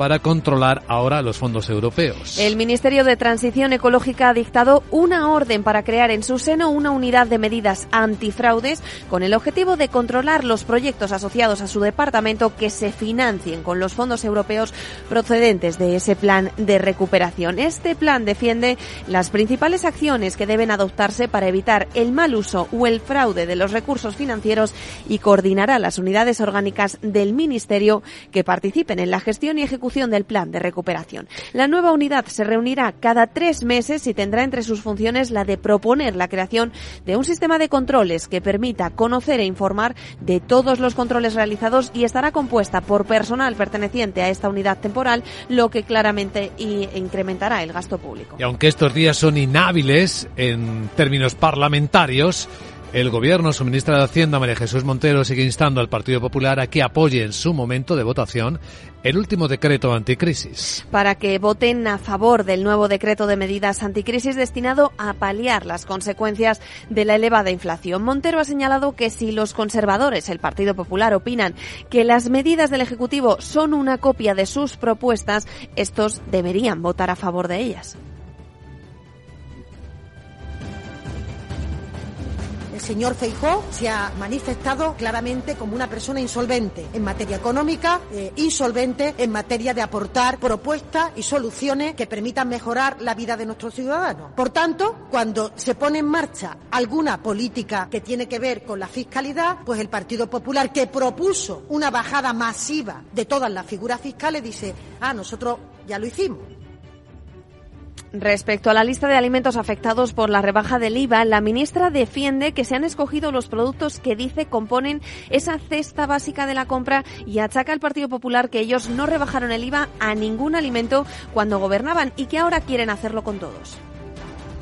para controlar ahora los fondos europeos. El Ministerio de Transición Ecológica ha dictado una orden para crear en su seno una unidad de medidas antifraudes con el objetivo de controlar los proyectos asociados a su departamento que se financien con los fondos europeos procedentes de ese plan de recuperación. Este plan defiende las principales acciones que deben adoptarse para evitar el mal uso o el fraude de los recursos financieros y coordinará las unidades orgánicas del Ministerio que participen en la gestión y ejecución del plan de recuperación. La nueva unidad se reunirá cada tres meses y tendrá entre sus funciones la de proponer la creación de un sistema de controles que permita conocer e informar de todos los controles realizados y estará compuesta por personal perteneciente a esta unidad temporal, lo que claramente incrementará el gasto público. Y aunque estos días son inhábiles en términos parlamentarios, el gobierno, su ministra de Hacienda, María Jesús Montero, sigue instando al Partido Popular a que apoye en su momento de votación el último decreto anticrisis. Para que voten a favor del nuevo decreto de medidas anticrisis destinado a paliar las consecuencias de la elevada inflación. Montero ha señalado que si los conservadores, el Partido Popular, opinan que las medidas del Ejecutivo son una copia de sus propuestas, estos deberían votar a favor de ellas. El señor Feijó se ha manifestado claramente como una persona insolvente en materia económica, eh, insolvente en materia de aportar propuestas y soluciones que permitan mejorar la vida de nuestros ciudadanos. Por tanto, cuando se pone en marcha alguna política que tiene que ver con la fiscalidad, pues el Partido Popular, que propuso una bajada masiva de todas las figuras fiscales, dice, ah, nosotros ya lo hicimos. Respecto a la lista de alimentos afectados por la rebaja del IVA, la ministra defiende que se han escogido los productos que dice componen esa cesta básica de la compra y achaca al Partido Popular que ellos no rebajaron el IVA a ningún alimento cuando gobernaban y que ahora quieren hacerlo con todos.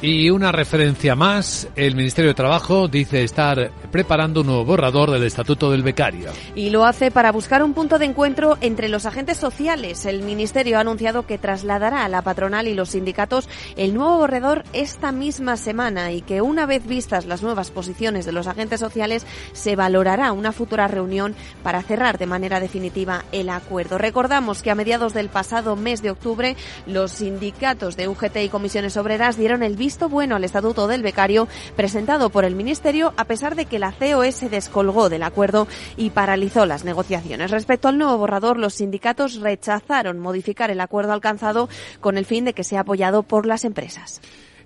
Y una referencia más, el Ministerio de Trabajo dice estar preparando un nuevo borrador del Estatuto del Becario. Y lo hace para buscar un punto de encuentro entre los agentes sociales. El Ministerio ha anunciado que trasladará a la patronal y los sindicatos el nuevo borrador esta misma semana y que una vez vistas las nuevas posiciones de los agentes sociales se valorará una futura reunión para cerrar de manera definitiva el acuerdo. Recordamos que a mediados del pasado mes de octubre los sindicatos de UGT y comisiones obreras dieron el visto bueno al Estatuto del Becario presentado por el Ministerio a pesar de que la COE se descolgó del acuerdo y paralizó las negociaciones. Respecto al nuevo borrador, los sindicatos rechazaron modificar el acuerdo alcanzado con el fin de que sea apoyado por las empresas.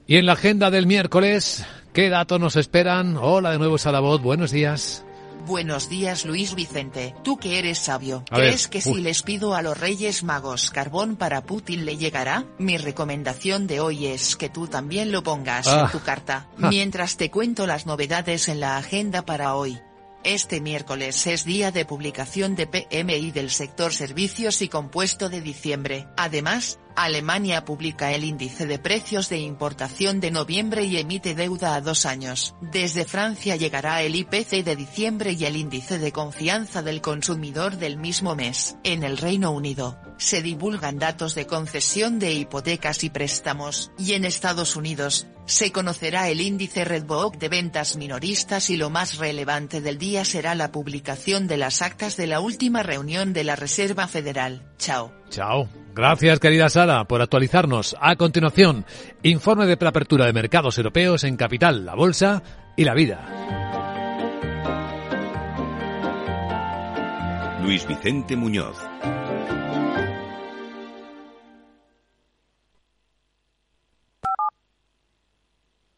Y en la agenda del miércoles, ¿qué datos nos esperan? Hola de nuevo, Salabot, buenos días. Buenos días Luis Vicente, tú que eres sabio, ¿crees que si les pido a los Reyes Magos carbón para Putin le llegará? Mi recomendación de hoy es que tú también lo pongas en Ah. tu carta, mientras te cuento las novedades en la agenda para hoy. Este miércoles es día de publicación de PMI del sector servicios y compuesto de diciembre. Además, Alemania publica el índice de precios de importación de noviembre y emite deuda a dos años. Desde Francia llegará el IPC de diciembre y el índice de confianza del consumidor del mismo mes. En el Reino Unido, se divulgan datos de concesión de hipotecas y préstamos, y en Estados Unidos, se conocerá el índice Redbook de ventas minoristas y lo más relevante del día será la publicación de las actas de la última reunión de la Reserva Federal. Chao. Chao. Gracias, querida Sara, por actualizarnos. A continuación, informe de preapertura de mercados europeos en Capital, la Bolsa y la Vida. Luis Vicente Muñoz.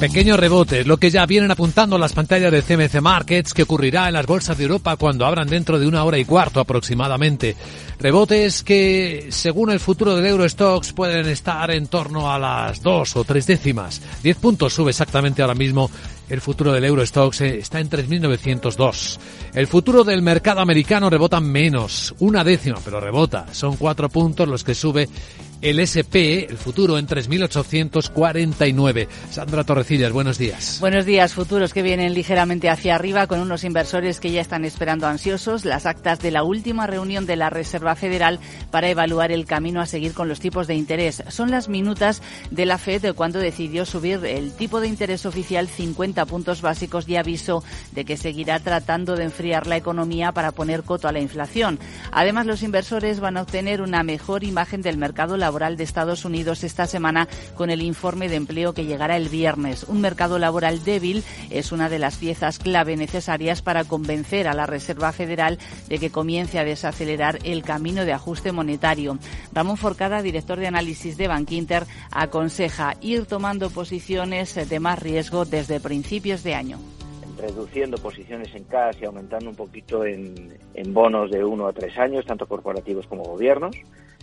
Pequeños rebotes, lo que ya vienen apuntando las pantallas de CMC Markets que ocurrirá en las bolsas de Europa cuando abran dentro de una hora y cuarto aproximadamente. Rebotes que, según el futuro del Eurostox, pueden estar en torno a las dos o tres décimas. Diez puntos sube exactamente ahora mismo. El futuro del Eurostox eh, está en 3.902. El futuro del mercado americano rebota menos, una décima, pero rebota. Son cuatro puntos los que sube el SP, el futuro, en 3.849. Sandra Torrecillas, buenos días. Buenos días, futuros que vienen ligeramente hacia arriba con unos inversores que ya están esperando ansiosos las actas de la última reunión de la Reserva Federal para evaluar el camino a seguir con los tipos de interés. Son las minutas de la FED de cuando decidió subir el tipo de interés oficial 50 puntos básicos y aviso de que seguirá tratando de enfriar la economía para poner coto a la inflación. Además, los inversores van a obtener una mejor imagen del mercado laboral de Estados Unidos esta semana con el informe de empleo que llegará el viernes. Un mercado laboral débil es una de las piezas clave necesarias para convencer a la Reserva Federal de que comience a desacelerar el camino de ajuste monetario. Ramón Forcada, director de análisis de Bankinter, aconseja ir tomando posiciones de más riesgo desde principios de año reduciendo posiciones en cash y aumentando un poquito en bonos de uno a tres años, tanto corporativos como gobiernos,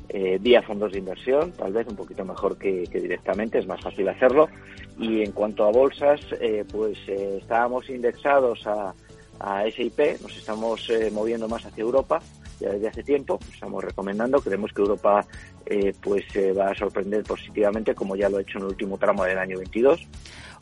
eh, vía fondos de inversión, tal vez un poquito mejor que, directamente, es más fácil hacerlo. Y en cuanto a bolsas, eh, pues eh, estábamos indexados a, a SIP, nos estamos eh, moviendo más hacia Europa ya desde hace tiempo, estamos recomendando, creemos que Europa pues va a sorprender positivamente como ya lo ha hecho en el último tramo del año 22.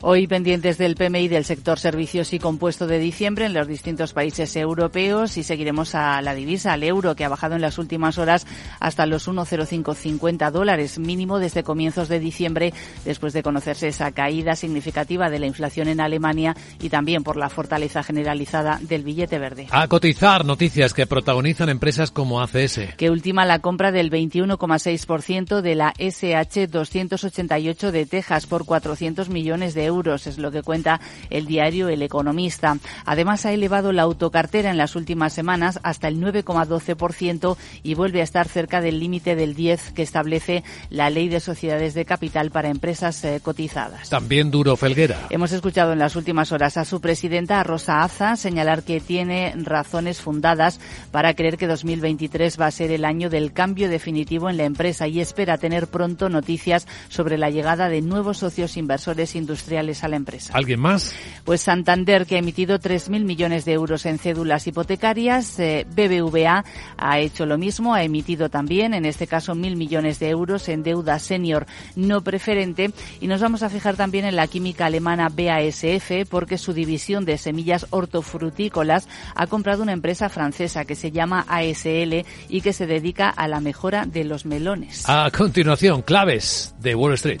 Hoy pendientes del PMI del sector servicios y compuesto de diciembre en los distintos países europeos y seguiremos a la divisa, al euro, que ha bajado en las últimas horas hasta los 1,0550 dólares, mínimo desde comienzos de diciembre, después de conocerse esa caída significativa de la inflación en Alemania y también por la fortaleza generalizada del billete verde. A cotizar noticias que protagonizan empresas como ACS. Que ultima la compra del 21,6% de la SH 288 de Texas por 400 millones de euros euros, es lo que cuenta el diario El Economista. Además, ha elevado la autocartera en las últimas semanas hasta el 9,12% y vuelve a estar cerca del límite del 10 que establece la Ley de Sociedades de Capital para empresas eh, cotizadas. También Duro Felguera. Hemos escuchado en las últimas horas a su presidenta, Rosa Aza, señalar que tiene razones fundadas para creer que 2023 va a ser el año del cambio definitivo en la empresa y espera tener pronto noticias sobre la llegada de nuevos socios inversores industriales a la empresa. ¿Alguien más? Pues Santander, que ha emitido 3.000 millones de euros en cédulas hipotecarias. Eh, BBVA ha hecho lo mismo, ha emitido también, en este caso, 1.000 millones de euros en deuda senior no preferente. Y nos vamos a fijar también en la química alemana BASF, porque su división de semillas hortofrutícolas ha comprado una empresa francesa que se llama ASL y que se dedica a la mejora de los melones. A continuación, claves de Wall Street.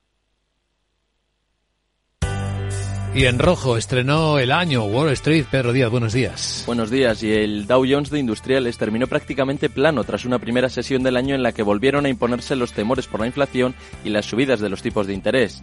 Y en rojo estrenó el año Wall Street. Pedro Díaz, buenos días. Buenos días. Y el Dow Jones de Industriales terminó prácticamente plano tras una primera sesión del año en la que volvieron a imponerse los temores por la inflación y las subidas de los tipos de interés.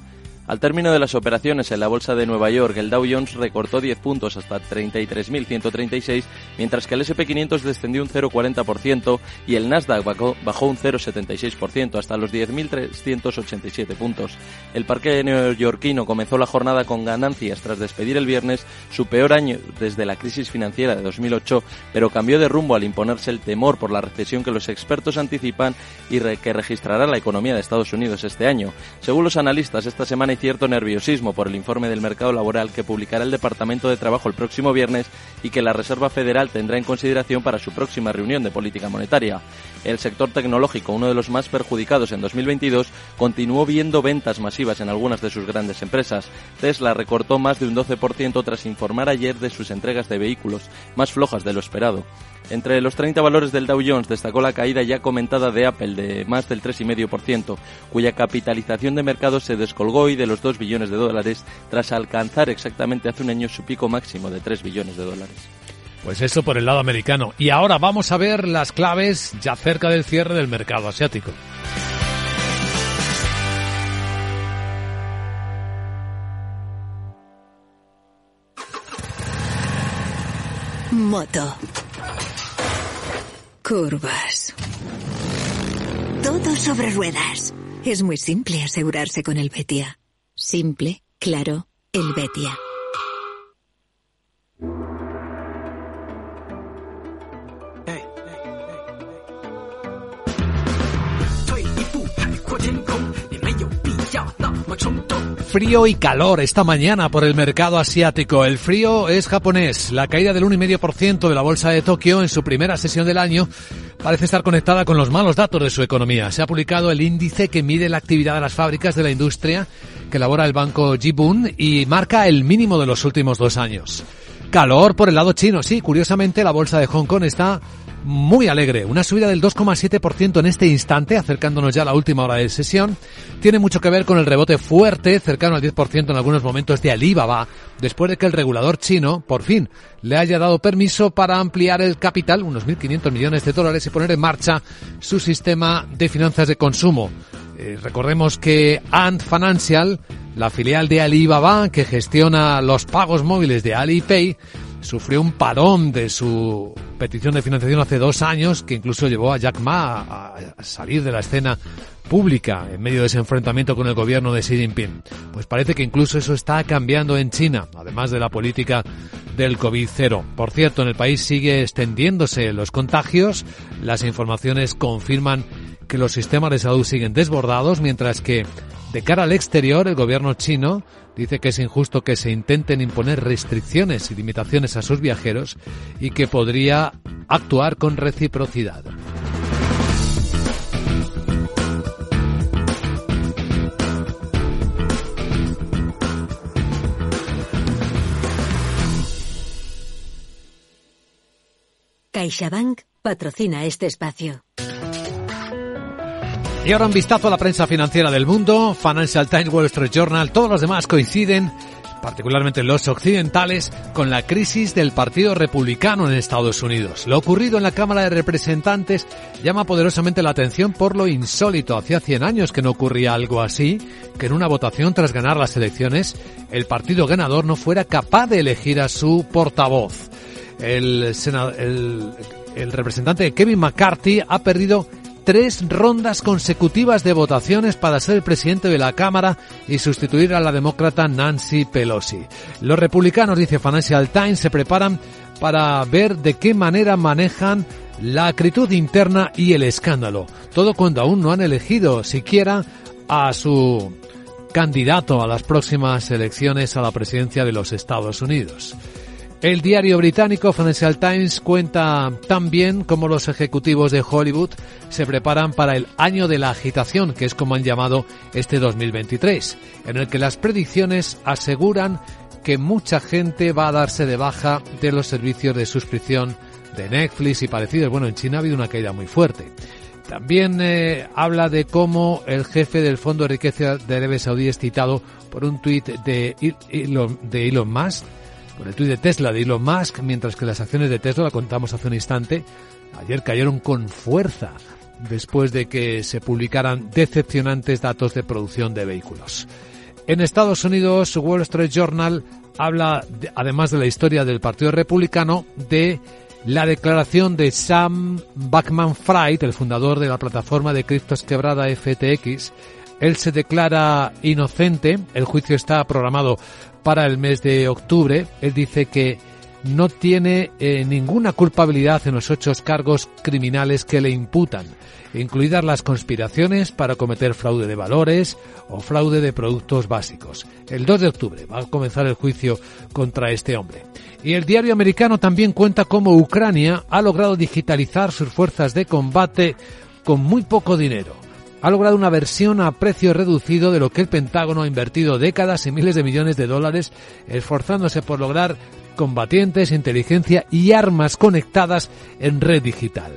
Al término de las operaciones en la bolsa de Nueva York, el Dow Jones recortó 10 puntos hasta 33.136, mientras que el SP500 descendió un 0,40% y el Nasdaq bajó, un 0,76% hasta los 10.387 puntos. El parque neoyorquino comenzó la jornada con ganancias tras despedir el viernes su peor año desde la crisis financiera de 2008, pero cambió de rumbo al imponerse el temor por la recesión que los expertos anticipan y que registrará la economía de Estados Unidos este año. Según los analistas, esta semana cierto nerviosismo por el informe del mercado laboral que publicará el Departamento de Trabajo el próximo viernes y que la Reserva Federal tendrá en consideración para su próxima reunión de política monetaria. El sector tecnológico, uno de los más perjudicados en 2022, continuó viendo ventas masivas en algunas de sus grandes empresas. Tesla recortó más de un 12% tras informar ayer de sus entregas de vehículos, más flojas de lo esperado. Entre los 30 valores del Dow Jones destacó la caída ya comentada de Apple de más del 3,5%, cuya capitalización de mercado se descolgó hoy de los 2 billones de dólares tras alcanzar exactamente hace un año su pico máximo de 3 billones de dólares. Pues eso por el lado americano. Y ahora vamos a ver las claves ya cerca del cierre del mercado asiático. Moto. Curvas. Todo sobre ruedas. Es muy simple asegurarse con el Betia. Simple, claro, el Betia. Frío y calor esta mañana por el mercado asiático. El frío es japonés. La caída del 1,5% de la bolsa de Tokio en su primera sesión del año parece estar conectada con los malos datos de su economía. Se ha publicado el índice que mide la actividad de las fábricas de la industria que elabora el banco Jibun y marca el mínimo de los últimos dos años. Calor por el lado chino, sí. Curiosamente, la bolsa de Hong Kong está muy alegre. Una subida del 2,7% en este instante, acercándonos ya a la última hora de sesión. Tiene mucho que ver con el rebote fuerte, cercano al 10% en algunos momentos de Alibaba, después de que el regulador chino, por fin, le haya dado permiso para ampliar el capital, unos 1.500 millones de dólares, y poner en marcha su sistema de finanzas de consumo. Eh, recordemos que Ant Financial, la filial de Alibaba que gestiona los pagos móviles de Alipay, sufrió un parón de su petición de financiación hace dos años que incluso llevó a Jack Ma a salir de la escena pública en medio de ese enfrentamiento con el gobierno de Xi Jinping. Pues parece que incluso eso está cambiando en China, además de la política del COVID-0. Por cierto, en el país sigue extendiéndose los contagios. Las informaciones confirman que los sistemas de salud siguen desbordados, mientras que de cara al exterior el gobierno chino dice que es injusto que se intenten imponer restricciones y limitaciones a sus viajeros y que podría actuar con reciprocidad. CaixaBank patrocina este espacio. Y ahora un vistazo a la prensa financiera del mundo. Financial Times, Wall Street Journal, todos los demás coinciden, particularmente los occidentales, con la crisis del Partido Republicano en Estados Unidos. Lo ocurrido en la Cámara de Representantes llama poderosamente la atención por lo insólito. Hacía 100 años que no ocurría algo así, que en una votación tras ganar las elecciones, el partido ganador no fuera capaz de elegir a su portavoz el, el, representante Kevin McCarthy ha perdido tres rondas consecutivas de votaciones para ser el presidente de la Cámara y sustituir a la demócrata Nancy Pelosi. Los republicanos, dice Financial Times, se preparan para ver de qué manera manejan la acritud interna y el escándalo. Todo cuando aún no han elegido siquiera a su candidato a las próximas elecciones a la presidencia de los Estados Unidos. El diario británico Financial Times cuenta también cómo los ejecutivos de Hollywood se preparan para el año de la agitación, que es como han llamado este 2023, en el que las predicciones aseguran que mucha gente va a darse de baja de los servicios de suscripción de Netflix y parecidos. Bueno, en China ha habido una caída muy fuerte. También eh, habla de cómo el jefe del Fondo de Riqueza de Arabia Saudí es citado por un tuit de de Elon Musk con el tuit de Tesla de Elon Musk, mientras que las acciones de Tesla, la contamos hace un instante, ayer cayeron con fuerza después de que se publicaran decepcionantes datos de producción de vehículos. En Estados Unidos, Wall Street Journal habla, además de la historia del Partido Republicano, de la declaración de Sam Backman-Fried, el fundador de la plataforma de criptos quebrada FTX. Él se declara inocente, el juicio está programado para el mes de octubre. Él dice que no tiene eh, ninguna culpabilidad en los ocho cargos criminales que le imputan, incluidas las conspiraciones para cometer fraude de valores o fraude de productos básicos. El 2 de octubre va a comenzar el juicio contra este hombre. Y el diario americano también cuenta cómo Ucrania ha logrado digitalizar sus fuerzas de combate con muy poco dinero ha logrado una versión a precio reducido de lo que el Pentágono ha invertido décadas y miles de millones de dólares esforzándose por lograr combatientes, inteligencia y armas conectadas en red digital.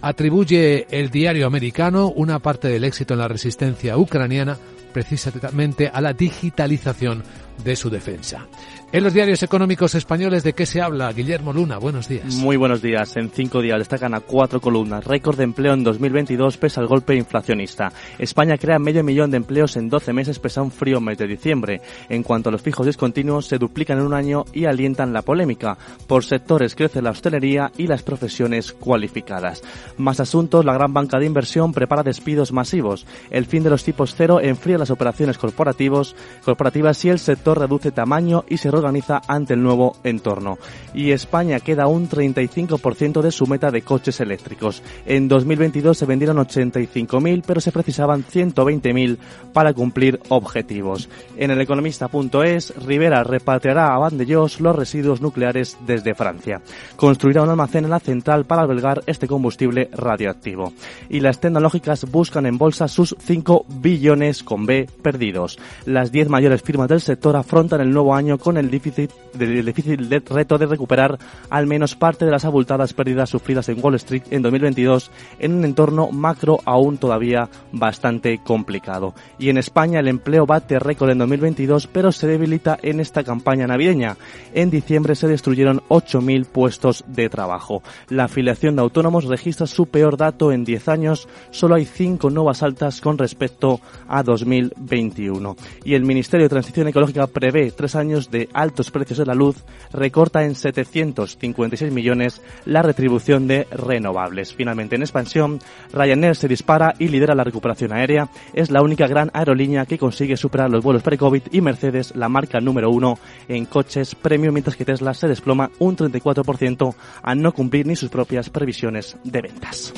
Atribuye el diario americano una parte del éxito en la resistencia ucraniana precisamente a la digitalización de su defensa. En los diarios económicos españoles, ¿de qué se habla? Guillermo Luna, buenos días. Muy buenos días. En cinco días destacan a cuatro columnas. Récord de empleo en 2022 pese al golpe inflacionista. España crea medio millón de empleos en 12 meses pese a un frío mes de diciembre. En cuanto a los fijos discontinuos, se duplican en un año y alientan la polémica. Por sectores crece la hostelería y las profesiones cualificadas. Más asuntos, la gran banca de inversión prepara despidos masivos. El fin de los tipos cero enfría las operaciones corporativos, corporativas y el sector reduce tamaño y se organiza ante el nuevo entorno. Y España queda un 35% de su meta de coches eléctricos. En 2022 se vendieron 85.000, pero se precisaban 120.000 para cumplir objetivos. En el economista.es, Rivera repatriará a Vandellós los residuos nucleares desde Francia. Construirá un almacén en la central para albergar este combustible radioactivo. Y las tecnológicas buscan en bolsa sus 5 billones con B perdidos. Las 10 mayores firmas del sector afrontan el nuevo año con el difícil, del difícil reto de recuperar al menos parte de las abultadas pérdidas sufridas en Wall Street en 2022 en un entorno macro aún todavía bastante complicado. Y en España el empleo bate récord en 2022 pero se debilita en esta campaña navideña. En diciembre se destruyeron 8.000 puestos de trabajo. La afiliación de autónomos registra su peor dato en 10 años. Solo hay 5 nuevas altas con respecto a 2021. Y el Ministerio de Transición Ecológica prevé tres años de altos precios de la luz, recorta en 756 millones la retribución de renovables. Finalmente, en expansión, Ryanair se dispara y lidera la recuperación aérea. Es la única gran aerolínea que consigue superar los vuelos pre-COVID y Mercedes, la marca número uno en coches premium, mientras que Tesla se desploma un 34% a no cumplir ni sus propias previsiones de ventas.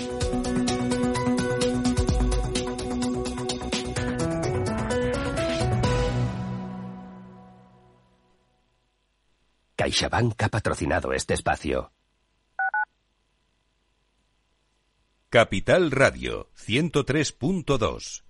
CaixaBank ha patrocinado este espacio. Capital Radio 103.2